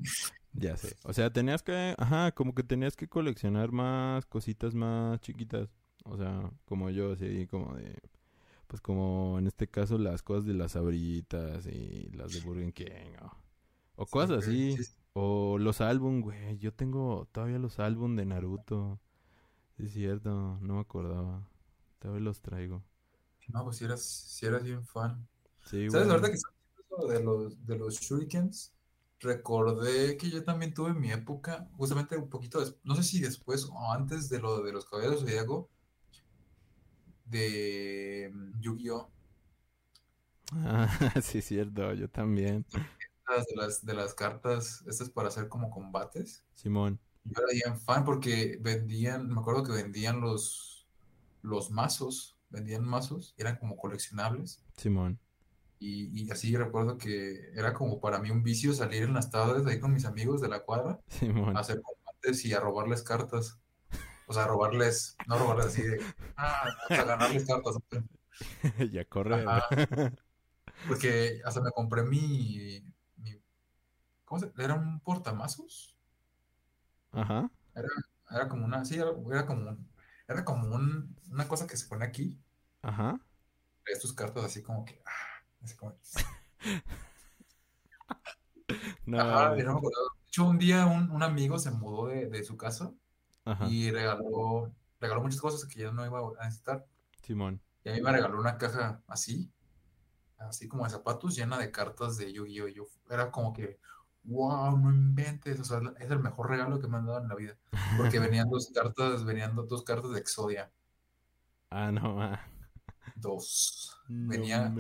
Ya sé. O sea, tenías que, ajá, como que tenías que coleccionar más cositas más chiquitas. O sea, como yo, así como de, pues como en este caso las cosas de las abritas y las de Burger King o, cosas así. sí, sí. O los álbum, güey. Yo tengo todavía los álbum de Naruto. Sí, Es cierto, no me acordaba. Todavía los traigo. No, pues si eras, si eras bien fan. Sí, ¿Sabes? Ahorita güey. que hablando de los, de los shurikens, recordé que yo también tuve mi época, justamente un poquito, des- no sé si después o antes de lo de los Caballeros de Zodiaco, de mm, Yu-Gi-Oh! Ah, *laughs* sí, cierto, yo también. De las, de las cartas, estas para hacer como combates. Simón. Yo era bien fan porque vendían, me acuerdo que vendían los, los mazos, vendían mazos, eran como coleccionables. Simón. Y, y así recuerdo que era como para mí un vicio salir en las tardes ahí con mis amigos de la cuadra *laughs* Simón. a hacer combates y a robarles cartas. O sea, a robarles, no robarles así de, ah, a ganarles cartas. *laughs* ya corre. *laughs* Porque hasta me compré mi, mi ¿cómo se? Era un portamazos. Ajá. Era, era como una, sí, era, era como un- era como un- una cosa que se pone aquí, Ajá. traes tus cartas así como que, ah, así como, *laughs* No. ajá, no me acordaba. De hecho, un día un, un amigo se mudó de, de su casa Ajá. y regaló, regaló muchas cosas que yo no iba a necesitar. Simón. Y a mí me regaló una caja así, así como de zapatos, llena de cartas de Yu-Gi-Oh! Yo era como que, wow, no inventes, o sea, es el mejor regalo que me han dado en la vida. Porque *laughs* venían dos cartas, venían dos cartas de Exodia. Ah, no. Dos. Venía,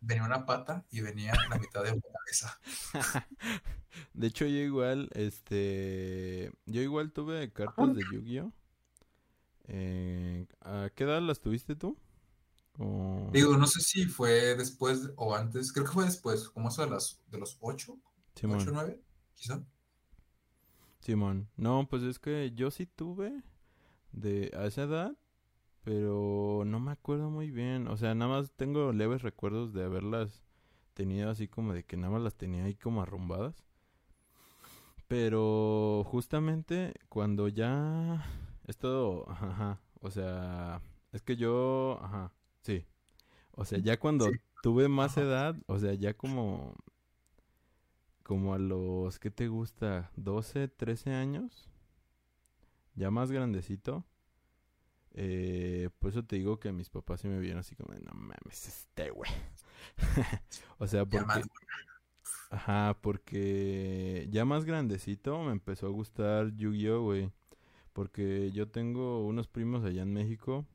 venía una pata y venía la mitad de una cabeza. *laughs* de hecho, yo igual, este, yo igual tuve cartas de Yu-Gi-Oh. Eh, ¿A qué edad las tuviste tú? Digo, no sé si fue después o antes, creo que fue después, como eso de, las, de los 8, Simón. ¿8 9? Quizá. Simón. No, pues es que yo sí tuve de a esa edad, pero no me acuerdo muy bien. O sea, nada más tengo leves recuerdos de haberlas tenido así como de que nada más las tenía ahí como arrumbadas. Pero justamente cuando ya es todo, ajá, o sea, es que yo, ajá, sí. O sea, ya cuando tuve más edad, o sea, ya como como a los, ¿qué te gusta? 12, 13 años, ya más grandecito. Eh, por eso te digo que mis papás sí me vieron así como no mames, este güey. *laughs* O sea, Ya más, porque, ajá, porque ya más grandecito me empezó a gustar Yu-Gi-Oh, güey. Porque yo tengo unos primos allá en México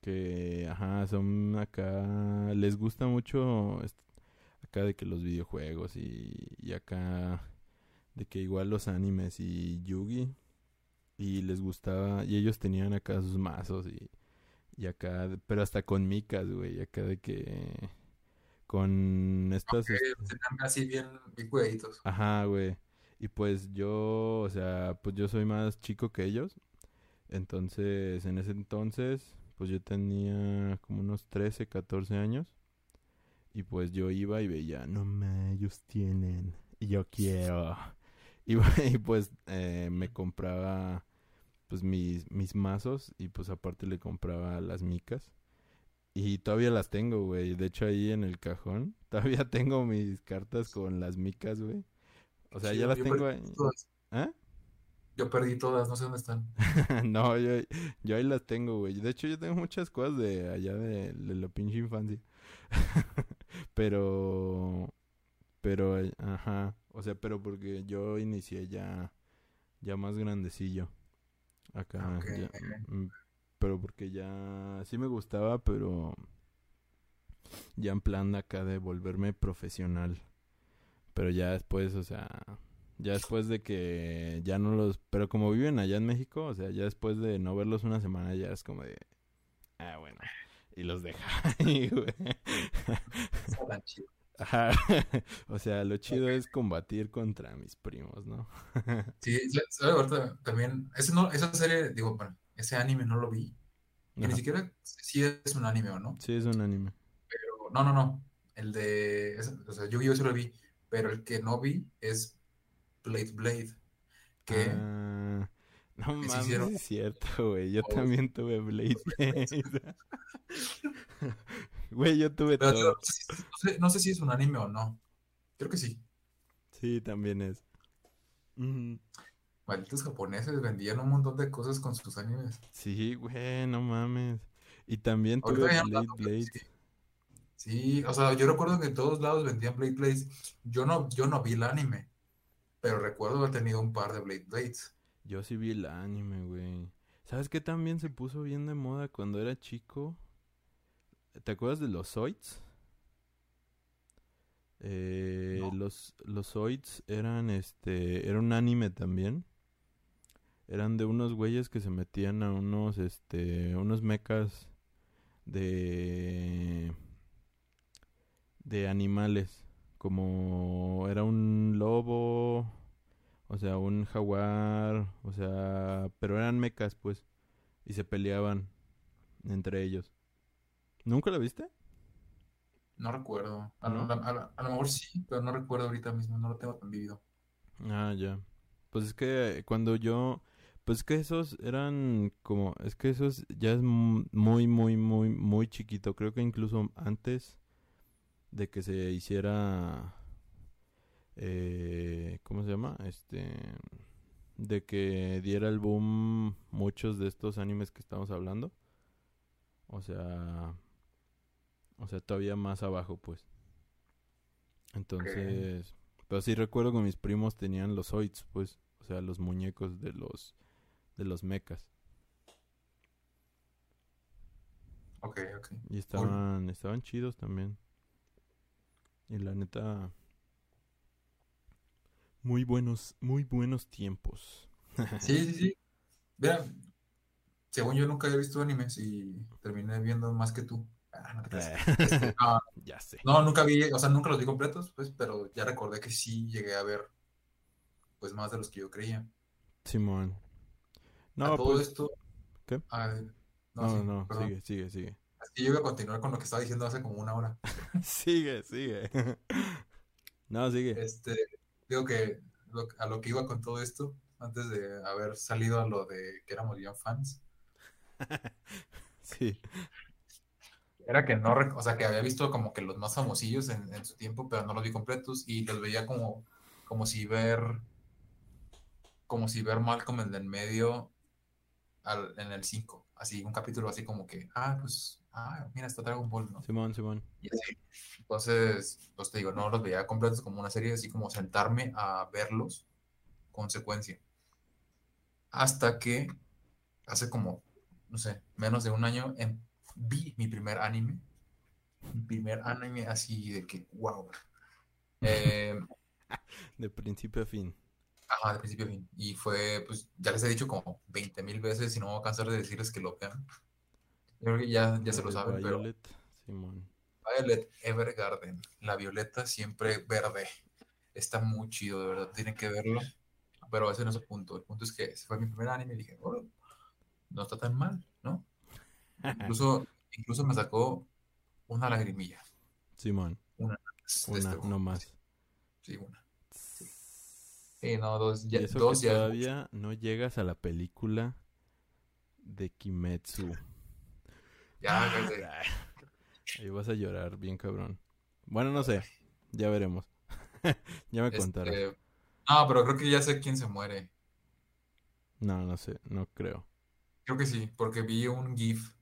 que, ajá, son acá, les gusta mucho acá de que los videojuegos y, y acá de que igual los animes y Yugi y les gustaba y ellos tenían acá sus mazos y, y acá, pero hasta con micas, güey, acá de que con estas, este, tenían así bien, bien cuidaditos. ajá, güey. Y pues yo, o sea, pues yo soy más chico que ellos. Entonces, en ese entonces, pues yo tenía como unos 13, 14 años. Y pues yo iba y veía, no me, ellos tienen. Y yo quiero. *laughs* Y, *laughs* y pues eh, me compraba pues mis, mis mazos y pues aparte le compraba las micas. Y todavía las tengo, güey. De hecho ahí en el cajón *laughs* todavía tengo mis cartas con las micas, güey. O sea, ya las tengo ahí. todas. ¿Eh? Yo perdí todas, no sé dónde están. No, yo, yo ahí las tengo, güey. De hecho, yo tengo muchas cosas de allá de, de la pinche infancia. Pero, pero, eh, ajá. O sea, pero porque yo inicié ya, ya más grandecillo. Acá, ya, mm, pero porque ya sí me gustaba, pero ya en plan de acá de volverme profesional. Pero ya después, o sea, ya después de que ya no los... Pero como viven allá en México, o sea, ya después de no verlos una semana ya es como de... Ah, bueno. Y los deja *laughs* ahí, güey. Ajá. *laughs* O sea, lo chido es combatir contra mis primos, ¿no? *laughs* Sí. Ahorita también, ese no, esa serie, digo, bueno, ese anime no lo vi. Y ni siquiera si es un anime o no. Sí, es un anime. Pero, no, no, no. El de, o sea, yo, yo sí lo vi, pero el que no vi es Blade Blade, que Ah, *laughs* no mames, es cierto, güey. Yo todos. también tuve Blade *laughs* Blade. *laughs* Güey, yo tuve Pero todo. no sé, si, no sé- no sé si es un anime o no. Creo que sí. Sí, también es. Ujú. Malditos japoneses vendían un montón de cosas con sus animes. Sí, güey, no mames. Y también tuve Blade Blade. sí. Sí, o sea, yo recuerdo que en todos lados vendían Blade Blades. Yo no, yo no vi el anime, pero recuerdo haber tenido un par de Blade Blades. Yo sí vi el anime, güey. ¿Sabes qué también se puso bien de moda cuando era chico? ¿Te acuerdas de los Zoids? Eh, No. los, los Zoids eran este, era un anime también. Eran de unos güeyes que se metían a unos, este, unos mechas de, de animales. Como era un lobo, o sea, un jaguar, o sea, pero eran mecas, pues. Y se peleaban entre ellos. ¿Nunca lo viste? No recuerdo. A, ¿No? lo- a lo- a lo mejor sí, pero no recuerdo ahorita mismo, no lo tengo tan vivido. Ah, ya. Pues es que cuando yo... Pues es que esos eran como... Es que esos ya es mu- muy, muy, muy, muy chiquito. Creo que incluso antes de que se hiciera... Eh, ¿Cómo se llama? Este... De que diera el boom muchos de estos animes que estamos hablando. O sea... O sea, todavía más abajo, pues. Entonces... Pero sí recuerdo que mis primos tenían los Zoids, pues. O sea, los muñecos de los... De los mechas. Ok, ok. Y estaban, estaban chidos también. Y la neta... Muy buenos, muy buenos tiempos. Sí, sí, sí. Mira, según yo nunca había visto animes y terminé viendo más que tú. Ah, no te *laughs* no, ya sé. no, nunca vi, o sea, nunca los vi completos, pues, pero ya recordé que sí llegué a ver, pues, más de los que yo creía. Simón. a No, todo pues... esto. ¿qué? ah, no, No, sí, no, perdón. sigue, sigue, sigue. Es que yo iba a continuar con lo que estaba diciendo hace como una hora. *laughs* sigue, sigue. *laughs* no, sigue. Este, digo que lo- a lo que iba con todo esto, antes de haber salido a lo de que éramos bien fans, *laughs* Sí. era que no, o sea, que había visto como que los más famosillos en, en su tiempo, pero no los vi completos y los veía como, como si ver, como si ver Malcolm en el medio al- en el 5, así, un capítulo así como que, ah, pues, ah, mira, está Dragon Ball, ¿no? Simón, Simón. Y así. Entonces, pues te digo, no los veía completos como una serie, así como sentarme a verlos con secuencia. Hasta que hace como, no sé, menos de un año em- vi mi primer anime. Mi primer anime así de que, wow. Eh, *laughs* De principio a fin. ajá, de principio a fin. Y fue, pues ya les he dicho como 20 mil veces y no me voy a cansar de decirles que lo vean. Creo que ya, ya se lo saben, pero Violet, Simón. Violet Evergarden, la violeta siempre verde. Está muy chido, de verdad, tienen que verlo. Pero ese no es el punto. El punto es que ese fue mi primer anime y dije, "Oh, no está tan mal, ¿no? *laughs* Incluso, incluso me sacó una lagrimilla. Simón. Una, Una, este no más. Sí, una. Sí, no, dos, Y ya, eso dos que ya es mucho. todavía no llegas a la película de Kimetsu. Ya, cállate. *laughs* Ahí vas a llorar bien cabrón. Bueno, no sé. Ya veremos. *laughs* ya me contarás. Este, no, pero creo que ya sé quién se muere. No, no sé. No creo. Creo que sí, porque vi un GIF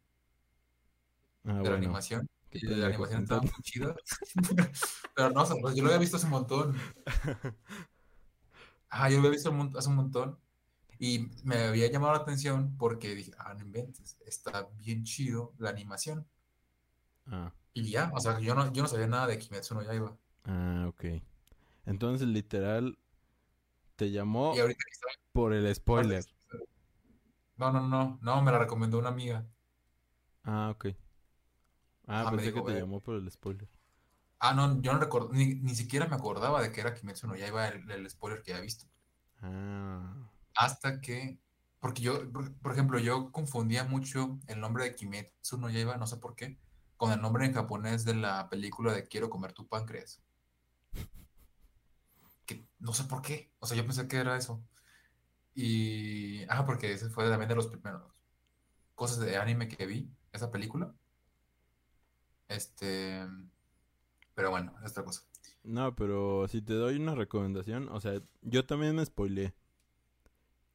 Ah, de la animación. Y la animación estaba muy chida. *laughs* Pero no, pues yo lo había visto hace un montón. Ah, yo lo había visto hace un montón. Y me había llamado la atención porque dije, ah, no inventes, está bien chido la animación. Ah, Y ya, o sea, yo no, yo no sabía nada de Kimetsu no Yaiba. ah, ok. Entonces, literal, te llamó Y ahorita que estaba... por el spoiler. No, no, no, no, me la recomendó una amiga. Ah, ok. Ah, me pensé dijo, que te llamó por el spoiler. Ah, no, yo no recuerdo, ni, ni siquiera me acordaba de que era Kimetsu no Yaiba el, el spoiler que había visto. Ah, Hasta que, porque yo, por, ejemplo, yo confundía mucho el nombre de Kimetsu no Yaiba, no sé por qué, con el nombre en japonés de la película de Quiero comer tu páncreas. Que no sé por qué, o sea, yo pensé que era eso. Y, ah, porque ese fue también de los primeros cosas de anime que vi, esa película. Este, pero bueno, es otra cosa. no, pero si te doy una recomendación, o sea, yo también me spoileé.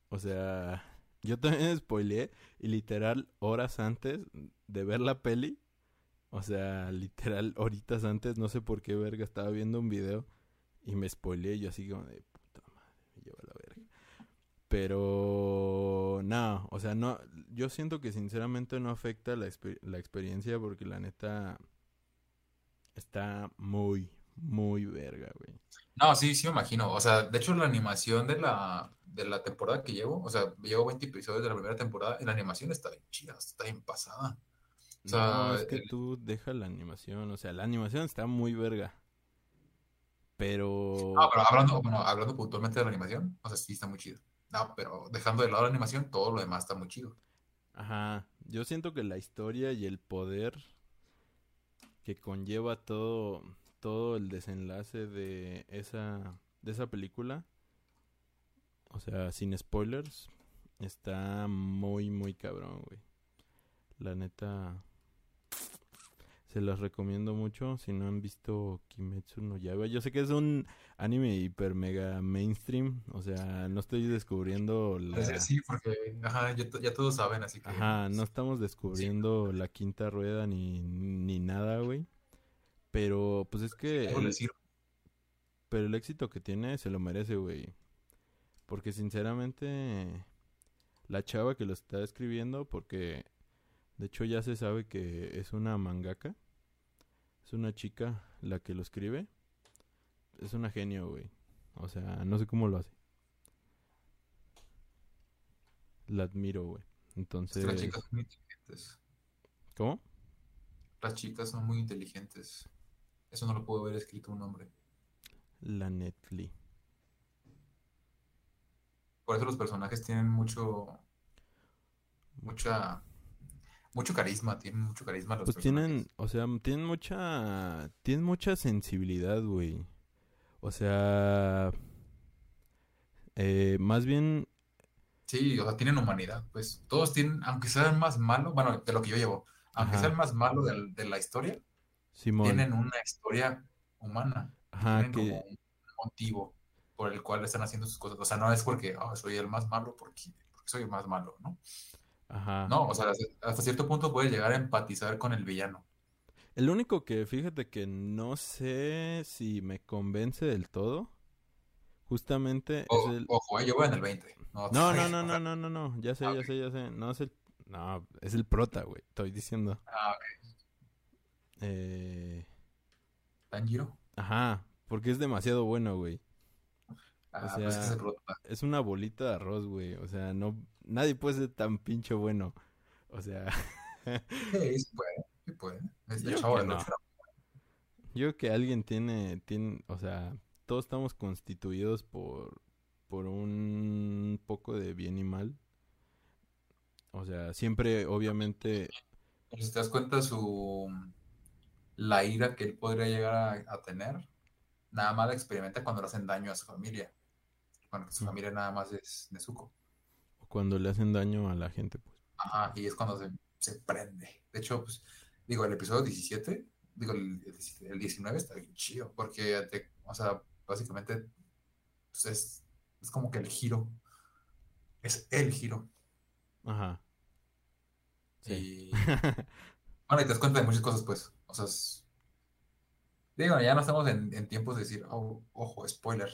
O sea, yo también spoileé y literal horas antes de ver la peli, o sea, literal horitas antes, no sé por qué verga, estaba viendo un video y me spoileé y yo así como de puta madre, me lleva la verga. Pero no, o sea, no, yo siento que sinceramente no afecta la, exper- la experiencia porque la neta está muy, muy verga, güey. No, sí, sí me imagino. O sea, de hecho la animación de la, de la temporada que llevo, o sea, llevo 20 episodios de la primera temporada y la animación está bien chida, está bien pasada. O sea, no, es que el- tú deja la animación. O sea, la animación está muy verga. Pero. No, pero hablando, bueno, hablando puntualmente de la animación, o sea, sí está muy chido. No, pero dejando de lado la animación, todo lo demás está muy chido. Ajá. Yo siento que la historia y el poder que conlleva todo, todo el desenlace de esa, de esa película, o sea, sin spoilers, está muy, muy cabrón, güey. La neta, se las recomiendo mucho si no han visto Kimetsu no Yaiba. Yo sé que es un anime hiper mega mainstream, o sea, no estoy descubriendo la... Es- Sí, porque ajá, ya, to- ya todos saben, así que. Ajá, no estamos descubriendo la quinta rueda ni, ni nada, güey. Pero pues es que el, pero el éxito que tiene se lo merece, güey. Porque sinceramente la chava que lo está escribiendo, porque de hecho ya se sabe que es una mangaka, es una chica la que lo escribe, es una genio, güey. O sea, no sé cómo lo hace. La admiro, güey. Entonces, las chicas son muy inteligentes. ¿cómo? Las chicas son muy inteligentes. Eso no lo puedo haber escrito un hombre. La Netflix. Por eso los personajes tienen mucho. Mucha. Mucho carisma, tienen mucho carisma los Pues personajes. tienen, o sea, tienen mucha, tienen mucha sensibilidad, güey. O sea, eh, más bien, Sí, o sea, tienen humanidad, pues. Todos tienen, aunque sean más malos, bueno, de lo que yo llevo, aunque Ajá. sean más malos del- de, la historia, Simón, tienen una historia humana. ajá, Tienen que, como un motivo por el cual están haciendo sus cosas. O sea, no es porque "Ah, soy el más malo porque, porque soy el más malo, ¿no? ajá. No, o sea, hasta cierto punto puedes llegar a empatizar con el villano. El único que, fíjate que no sé si me convence del todo, justamente es el... Ojo, eh, yo voy en el 20. No, No, no, no, no, no, no, no, ya sé, Ah, ya sé, ya sé, no es el... No, es el prota, güey, estoy diciendo. Ah, ok. Eh... Tanjiro. Ajá, porque es demasiado bueno, güey. Ah, O pues es sea, se prota. es una bolita de arroz, güey. O sea, no, nadie puede ser tan pinche bueno. O sea, *laughs* Sí, sí puede, sí puede. Es el Yo chavo que no. yo creo que alguien tiene, tiene, o sea, todos estamos constituidos por, por un poco de bien y mal. O sea, siempre, obviamente, si te das cuenta su la ira que él podría llegar a, a tener, nada más la experimenta cuando le hacen daño a su familia. Cuando su familia nada más es Nezuko. cuando le hacen daño a la gente, pues. Ajá, y es cuando se, se prende. De hecho, pues, digo, el episodio 17, digo, el, el- el 19 está bien chido, porque, te- o sea, básicamente, pues, es, es como que el giro, es el giro. Ajá. Sí. Y, bueno, y te das cuenta de muchas cosas, pues, o sea, es- digo, ya no estamos en, en tiempos de decir, "Oh, ojo, spoiler.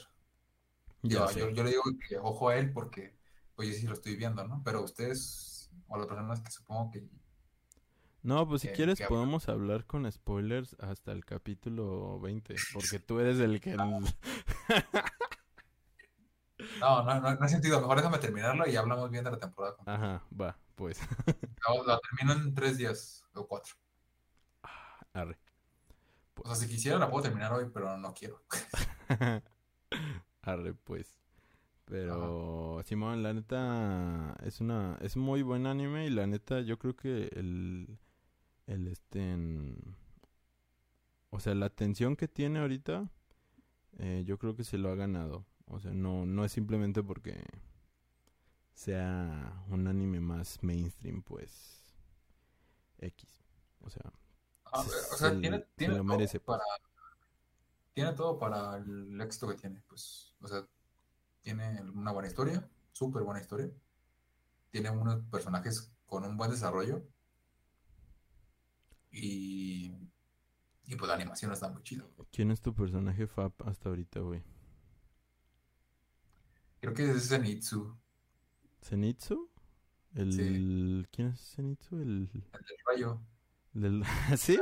Digo, yo, yo le digo que ojo a él porque, pues, yo sí lo estoy viendo, ¿no? Pero ustedes, o las personas que supongo que No, pues si que- quieres que podemos hablar con spoilers hasta el capítulo 20, porque tú eres el que... *laughs* No, no, no, no hay sentido. Mejor déjame terminarlo y hablamos bien de la temporada. Ajá, va, pues. La, la termino en tres días o cuatro. Arre. O sea, si quisiera la puedo terminar hoy, pero no quiero. *laughs* Arre, pues. Pero, Simón, la neta es una es muy buen anime y la neta yo creo que el el este en- o sea, la atención que tiene ahorita eh, yo creo que se lo ha ganado. O sea, no no es simplemente porque sea un anime más mainstream, pues X. O sea, A ver, Se- o sea, se tiene, tiene todo merece, pues. para, tiene todo para el éxito que tiene. Pues, o sea, tiene una buena historia, súper buena historia. Tiene unos personajes con un buen desarrollo. Y, y pues la animación está muy chida. ¿quién es tu personaje fab hasta ahorita, güey? Creo que es Zenitsu, ¿Zenitsu? El... ¿Quién es Zenitsu? El... el del rayo. *laughs* ¿Sí?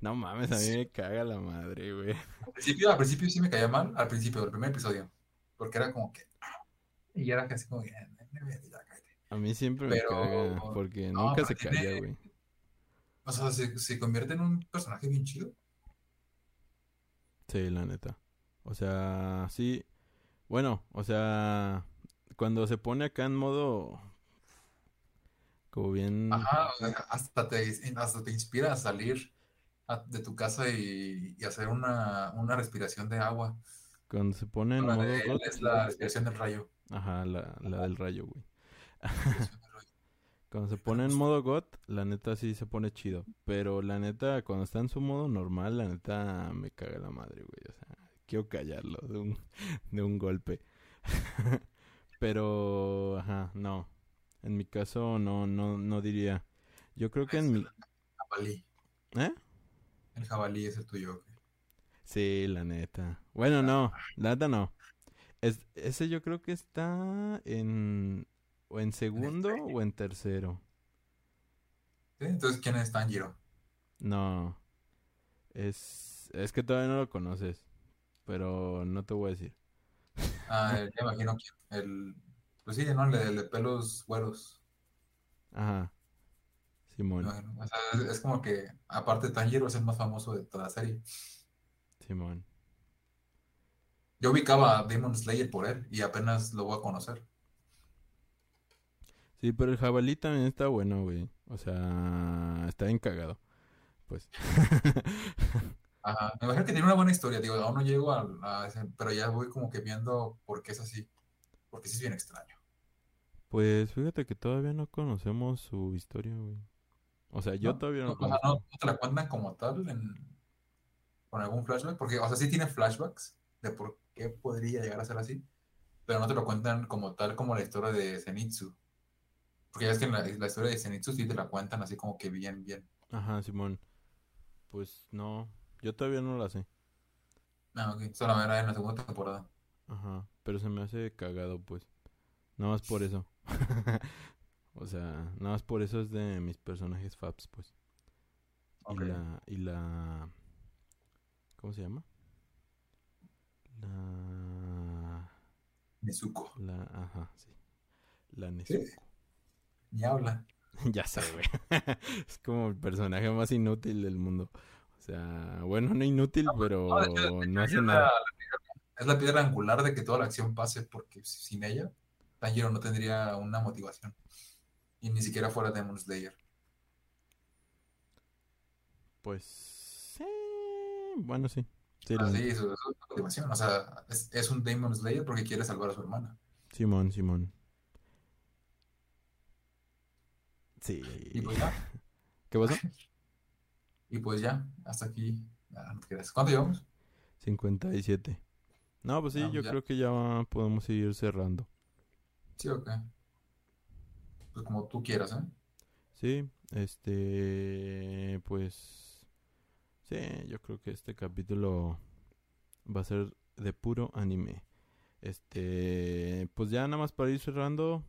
No mames, a mí me caga la madre, güey. Al principio, al principio sí me caía mal, al principio del primer episodio. Porque era como que. Y era casi como que. "Ah, ya cállate". A mí siempre Pero- me caga porque no, nunca se tiene- calla, güey. O sea, se, se convierte en un personaje bien chido. Sí, la neta. O sea, sí. Bueno, o sea, cuando se pone acá en modo como bien Ajá, o sea, hasta te, hasta te inspira a salir a- de tu casa y, y hacer una, una respiración de agua. cuando se pone en La modo de God, es la respiración del rayo. ajá, la, la del rayo, güey. *laughs* Cuando se pone en modo God, la neta sí se pone chido. Pero la neta, cuando está en su modo normal, la neta me caga la madre, güey. O sea, quiero callarlo de un, de un golpe. *laughs* Pero, ajá, no. En mi caso, no, no, no diría. Yo creo que en mi... el jabalí. ¿Eh? El jabalí es el tuyo. ok. Sí, la neta. Bueno, no, la neta no. Es, ese yo creo que está en... O en segundo o en tercero. ¿Sí? Entonces, ¿quién es Tanjiro? No. Es, es que todavía no lo conoces. Pero no te voy a decir. Ah, *laughs* ya imagino quién. El, pues sí, ¿no? El de, el de pelos güeros. Ajá. Simón. imagino. O sea, es, es como que, aparte, Tanjiro es el más famoso de toda la serie. Simón. Yo ubicaba a Demon Slayer por él y apenas lo voy a conocer. Sí, pero el jabalí también está bueno, güey. O sea, está bien cagado. Pues. *laughs* Ajá. Me imagino que tiene una buena historia. Digo, aún no llego a, a ese, pero ya voy como que viendo por qué es así. Porque sí es bien extraño. Pues fíjate que todavía no conocemos su historia, güey. O sea, yo ¿No? todavía No, no o sea, no, no te la cuentan como tal en, con algún flashback. Porque, o sea, sí tiene flashbacks de por qué podría llegar a ser así. Pero no te lo cuentan como tal como la historia de Zenitsu. Porque ya es que en la, la historia de Zenitsu sí te la cuentan así como que bien, bien. Ajá, Simón. Pues no, yo todavía no la sé. Ah, ok. Solo verá en la segunda temporada. Ajá, pero se me hace cagado, pues. Nada más por eso. *laughs* O sea, nada más por eso es de mis personajes faps, pues. Y Ok. la, y la, ¿cómo se llama? La, Nezuko. la, ajá, sí. La ¿Sí? Nezuko. Ni habla. *laughs* Ya güey. *laughs* Es como el personaje más inútil del mundo. O sea, bueno, no inútil, pero No, no hace nada. la, es la piedra angular de que toda la acción pase, porque sin ella, Tanjiro no tendría una motivación. Y ni siquiera fuera Demon Slayer. Pues, sí, bueno, sí. Sí, Así neta. es su motivación. O sea, es, es un Demon Slayer porque quiere salvar a su hermana. Simón, Simón. Sí. Y pues ya, *laughs* ¿Qué pasó? *laughs* y pues ya, hasta aquí. Ah. ¿Cuánto llevamos? 57. No, pues sí, Ah, yo pues ya. creo que ya podemos ir cerrando. Sí, ok. Pues como tú quieras, ¿eh? Sí, este, pues, sí, yo creo que este capítulo va a ser de puro anime. Este, pues ya nada más para ir cerrando,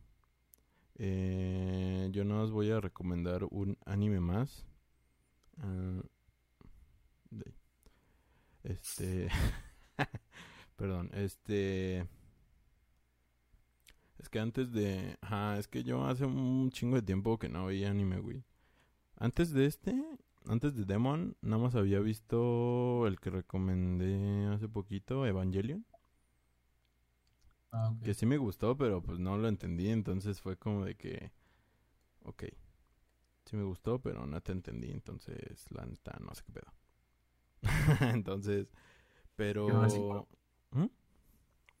eh, yo nada más voy a recomendar un anime más. Ah, este, *laughs* perdón, este, es que antes de, ajá, es que yo hace un chingo de tiempo que no veía anime, güey. Antes de este, antes de Demon, nada más había visto el que recomendé hace poquito, Evangelion. Ah. Que sí me gustó, pero pues no lo entendí, entonces fue como de que, ok, sí me gustó, pero no te entendí, entonces la neta no sé qué pedo. *laughs* entonces, pero. ¿Mm?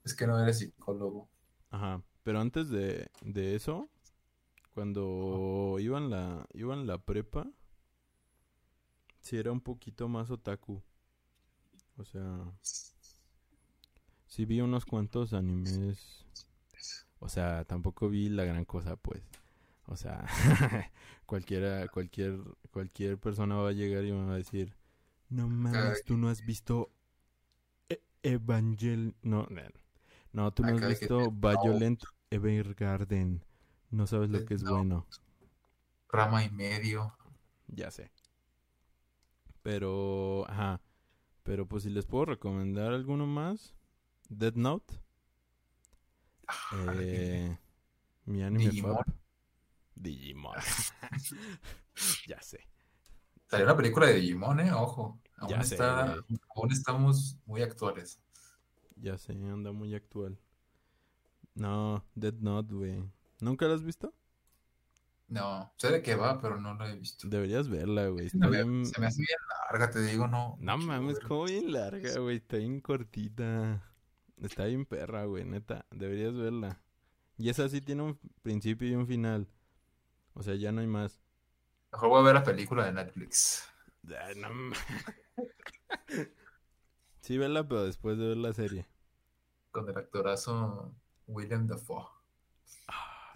Es que no eres psicólogo. ajá, pero antes de, de eso, cuando iba en la, iba en la prepa, sí era un poquito más otaku. O sea, sí vi unos cuantos animes. O sea, tampoco vi la gran cosa, pues. O sea, *laughs* cualquiera, cualquier, cualquier persona va a llegar y me va a decir, no mames, tú no has visto E- Evangel... No, no, no, tú no has visto Violent Evergarden. No sabes lo que es No. bueno. Rama y medio. Ya sé. Pero, ajá. Pero pues si les puedo recomendar alguno más. Dead Note. Ah, Eh, mi anime Digimon. Digimon. *laughs* ya sé. Salió una película de Digimon, ¿eh? Ojo. Aún, Ya sé, está, güey. aún estamos muy actuales. Ya sé, anda muy actual. No, Dead Note, güey. ¿Nunca la has visto? No, sé de qué va, pero no lo he visto. Deberías verla, güey. Se me, bien... se me hace bien larga, te digo, no. No mames, como bien larga, güey. Está bien cortita. Está bien perra, güey, neta. Deberías verla. Y esa sí tiene un principio y un final. O sea, ya no hay más. Mejor voy a ver la película de Netflix. Ay, no ma- *laughs* sí, verla, pero después de ver la serie. Con el actorazo William Dafoe.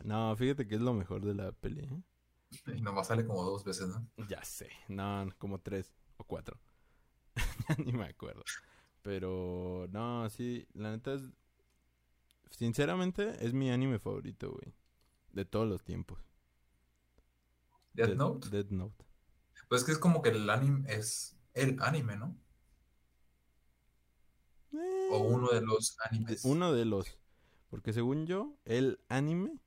No, fíjate que es lo mejor de la peli, ¿eh? Y nomás sale como dos veces, ¿no? Ya sé. No, como tres o cuatro. *laughs* Ya Ni me acuerdo. Pero, no, sí, la neta es... Sinceramente, es mi anime favorito, güey. De todos los tiempos. Death- Note. Death Note. Pues que es como que el anime es el anime, ¿no? O Eh, uno de los animes. uno de los. Porque según yo, el anime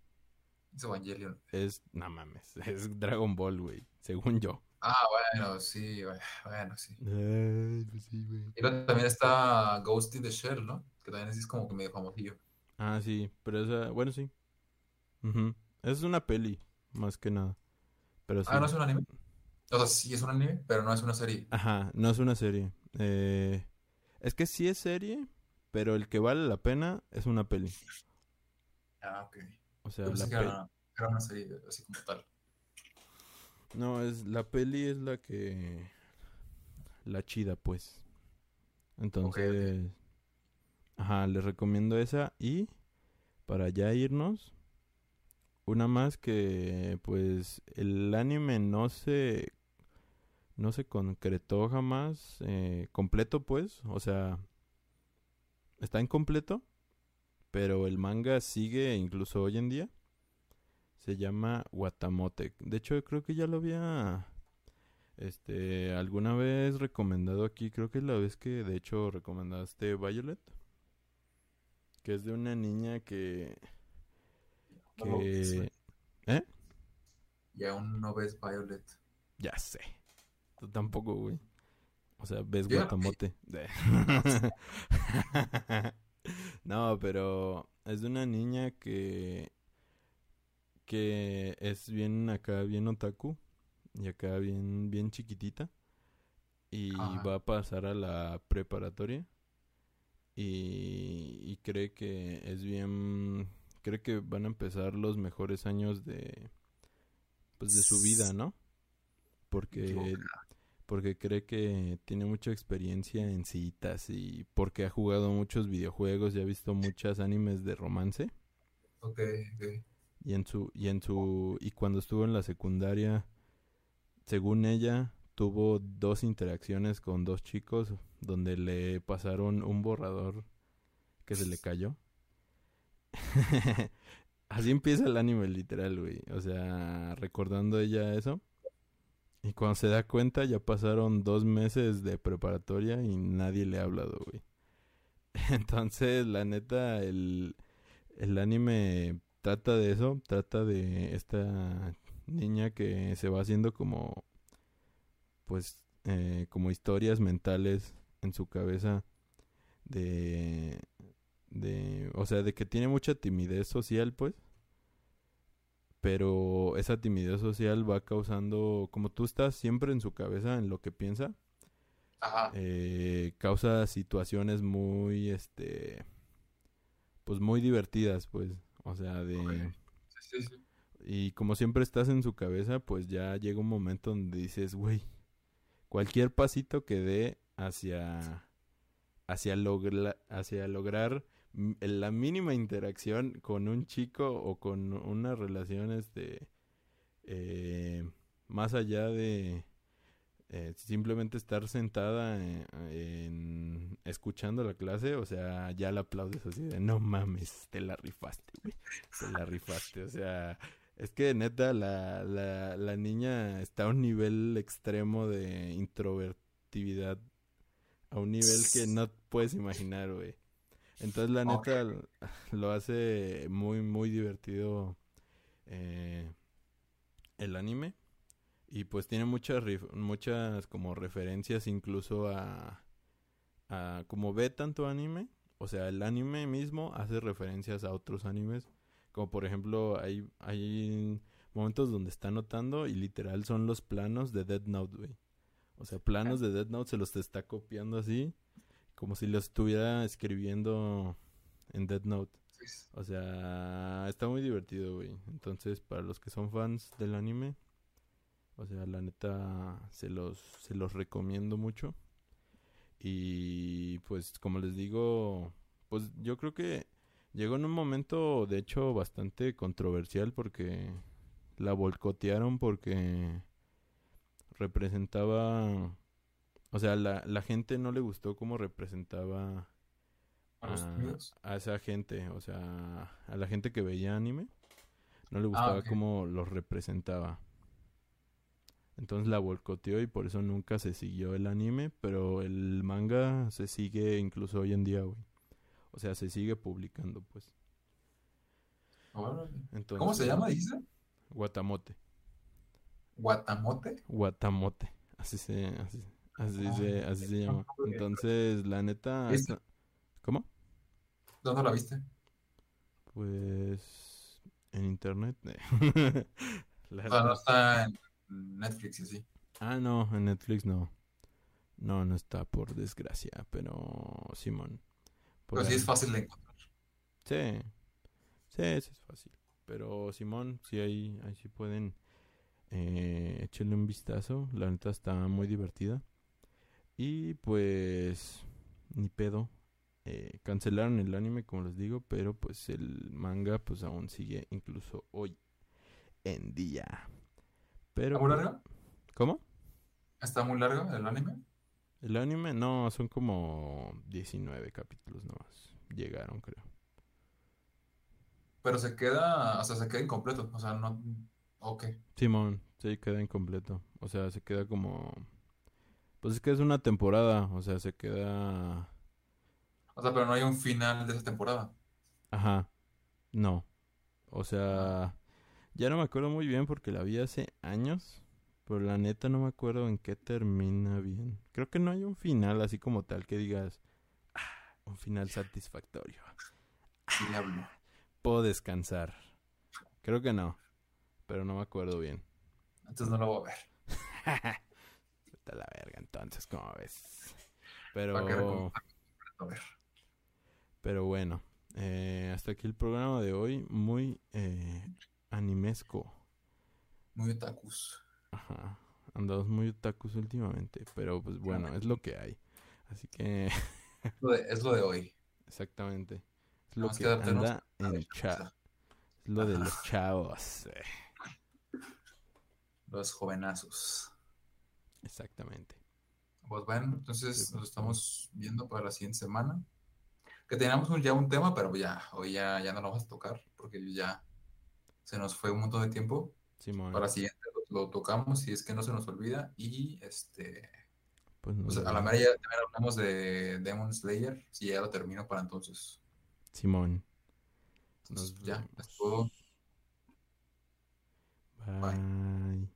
Es Evangelion. es. No mames, *laughs* es Dragon Ball, güey. Según yo. Ah, bueno, sí, bueno, sí. Ay, pues sí, güey. Y luego también está Ghost in the Shell, ¿no? Que también es como que medio famosillo. Ah, sí, pero esa. Bueno, sí. Es una peli, más que nada. Pero sí. Ah, ¿no es un anime? O sea, sí es un anime, pero no es una serie. Ajá, no es una serie. Eh, es que sí es serie, pero el que vale la pena es una peli. Ah, ok. O sea, la que era, era una serie así como tal. No, es la peli es la que la chida, pues. Entonces, ajá, les recomiendo esa y para ya irnos una más que pues el anime no se no se concretó jamás eh, completo, pues, o sea, está incompleto, pero el manga sigue incluso hoy en día. Se llama Watamote. De hecho, creo que ya lo había este alguna vez recomendado aquí, creo que es la vez que de hecho recomendaste Violet, que es de una niña que. ¿Eh? Y aún no ves Violet. Ya sé. Tú tampoco, güey. O sea, ves guatamote. *laughs* De- *laughs* no, pero es de una niña que que es bien acá, bien otaku y acá bien bien chiquitita y Ajá. va a pasar a la preparatoria y, y cree que es bien cree que van a empezar los mejores años de pues de su vida, ¿no? Porque. Porque cree que tiene mucha experiencia en citas y porque ha jugado muchos videojuegos y ha visto muchas animes de romance. Ok, ok. y en su y en su y cuando estuvo en la secundaria según ella tuvo dos interacciones con dos chicos donde le pasaron un borrador que se le cayó. *laughs* Así empieza el anime literal güey. O sea recordando ella eso y cuando se da cuenta ya pasaron dos meses de preparatoria y nadie le ha hablado güey. *laughs* Entonces la neta el el anime trata de eso, trata de esta niña que se va haciendo como, pues, eh, como historias mentales en su cabeza de, de, o sea, de que tiene mucha timidez social, pues, pero esa timidez social va causando, como tú estás siempre en su cabeza, en lo que piensa, Ajá. eh, causa situaciones muy, este, pues muy divertidas, pues, o sea, de... Sí, sí, sí. Y como siempre estás en su cabeza, pues ya llega un momento donde dices, güey, cualquier pasito que dé hacia, hacia, logla- hacia lograr la mínima interacción con un chico o con una relación, este, eh, más allá de eh, simplemente estar sentada en, en- escuchando la clase, o sea, ya la aplaudes así de, no mames, te la rifaste, güey, te la rifaste, o sea... Es que neta, la, la, la niña está a un nivel extremo de introvertividad. A un nivel que no puedes imaginar, güey. Entonces, la neta, *laughs* lo hace muy, muy divertido eh, el anime. Y pues tiene muchas, muchas como referencias incluso a, a como ve tanto anime. O sea, el anime mismo hace referencias a otros animes. Como por ejemplo, hay, hay momentos donde está anotando y literal son los planos de Dead Note, güey. O sea, planos de Dead Note se los está copiando así. Como si los estuviera escribiendo en Dead Note. O sea, está muy divertido, güey. Entonces, para los que son fans del anime, o sea, la neta se los se los recomiendo mucho. Y pues como les digo, pues yo creo que llegó en un momento de hecho bastante controversial porque la boicotearon porque representaba o sea, la, la gente no le gustó cómo representaba A esa gente, o sea, a la gente que veía anime, no le gustaba ok. cómo los representaba. Entonces la boicoteó y por eso nunca se siguió el anime, pero el manga se sigue incluso hoy en día, güey. O sea, se sigue publicando, pues. Entonces, ¿Cómo se llama, dijiste? Guatamote. Guatamote. Guatamote. Así se, así, así Ah, se, así se llama. Entonces, la neta, ¿cómo? ¿Dónde la viste? Pues en internet. *laughs* La O sea, no está en Netflix y así. Ah, no, en Netflix no. No, no está por desgracia, pero Simón. Pero sí es fácil de encontrar. Sí, sí, sí es fácil. Pero Simón, sí ahí, ahí sí pueden eh, echarle un vistazo. La neta está muy divertida. Y pues, ni pedo. Eh, cancelaron el anime, como les digo, pero pues el manga pues aún sigue incluso hoy en día. Pero, ¿Está muy larga? ¿Cómo? ¿Está muy largo el anime? El anime, no, son como 19 capítulos nomás. Llegaron, creo. Pero se queda, o sea, se queda incompleto. O sea, no. Ok. Simón, sí, queda incompleto. O sea, se queda como... Pues es que es una temporada, o sea, se queda... O sea, pero no hay un final de esa temporada. Ajá, no. O sea, ya no me acuerdo muy bien porque la vi hace años, pero la neta no me acuerdo en qué termina bien. Creo que no hay un final así como tal que digas, "Ah, un final satisfactorio. Diablo. Puedo descansar. Creo que no, pero no me acuerdo bien. Entonces no lo voy a ver. *laughs* A la verga entonces, ¿cómo ves? Pero... como-. Pero bueno, eh, hasta aquí el programa de hoy, muy eh, animesco. Muy otakus. Ajá, andamos muy otakus últimamente, pero pues bueno, es lo que hay. Así que, Es lo de, es lo de hoy. *laughs* exactamente, es lo que anda a la en chat, cosa. es lo de los chavos, eh, Los jovenazos. Exactamente. Pues bueno, entonces nos estamos viendo para la siguiente semana. Que teníamos un- ya un tema, pero ya, hoy ya, ya no lo vamos a tocar, porque ya se nos fue un montón de tiempo. Simón, Para la siguiente lo, lo tocamos, si es que no se nos olvida. Y este, pues pues a la mera ya también hablamos de Demon Slayer, si ya lo termino para entonces. Simón, Entonces, nos ya, es todo. Bye.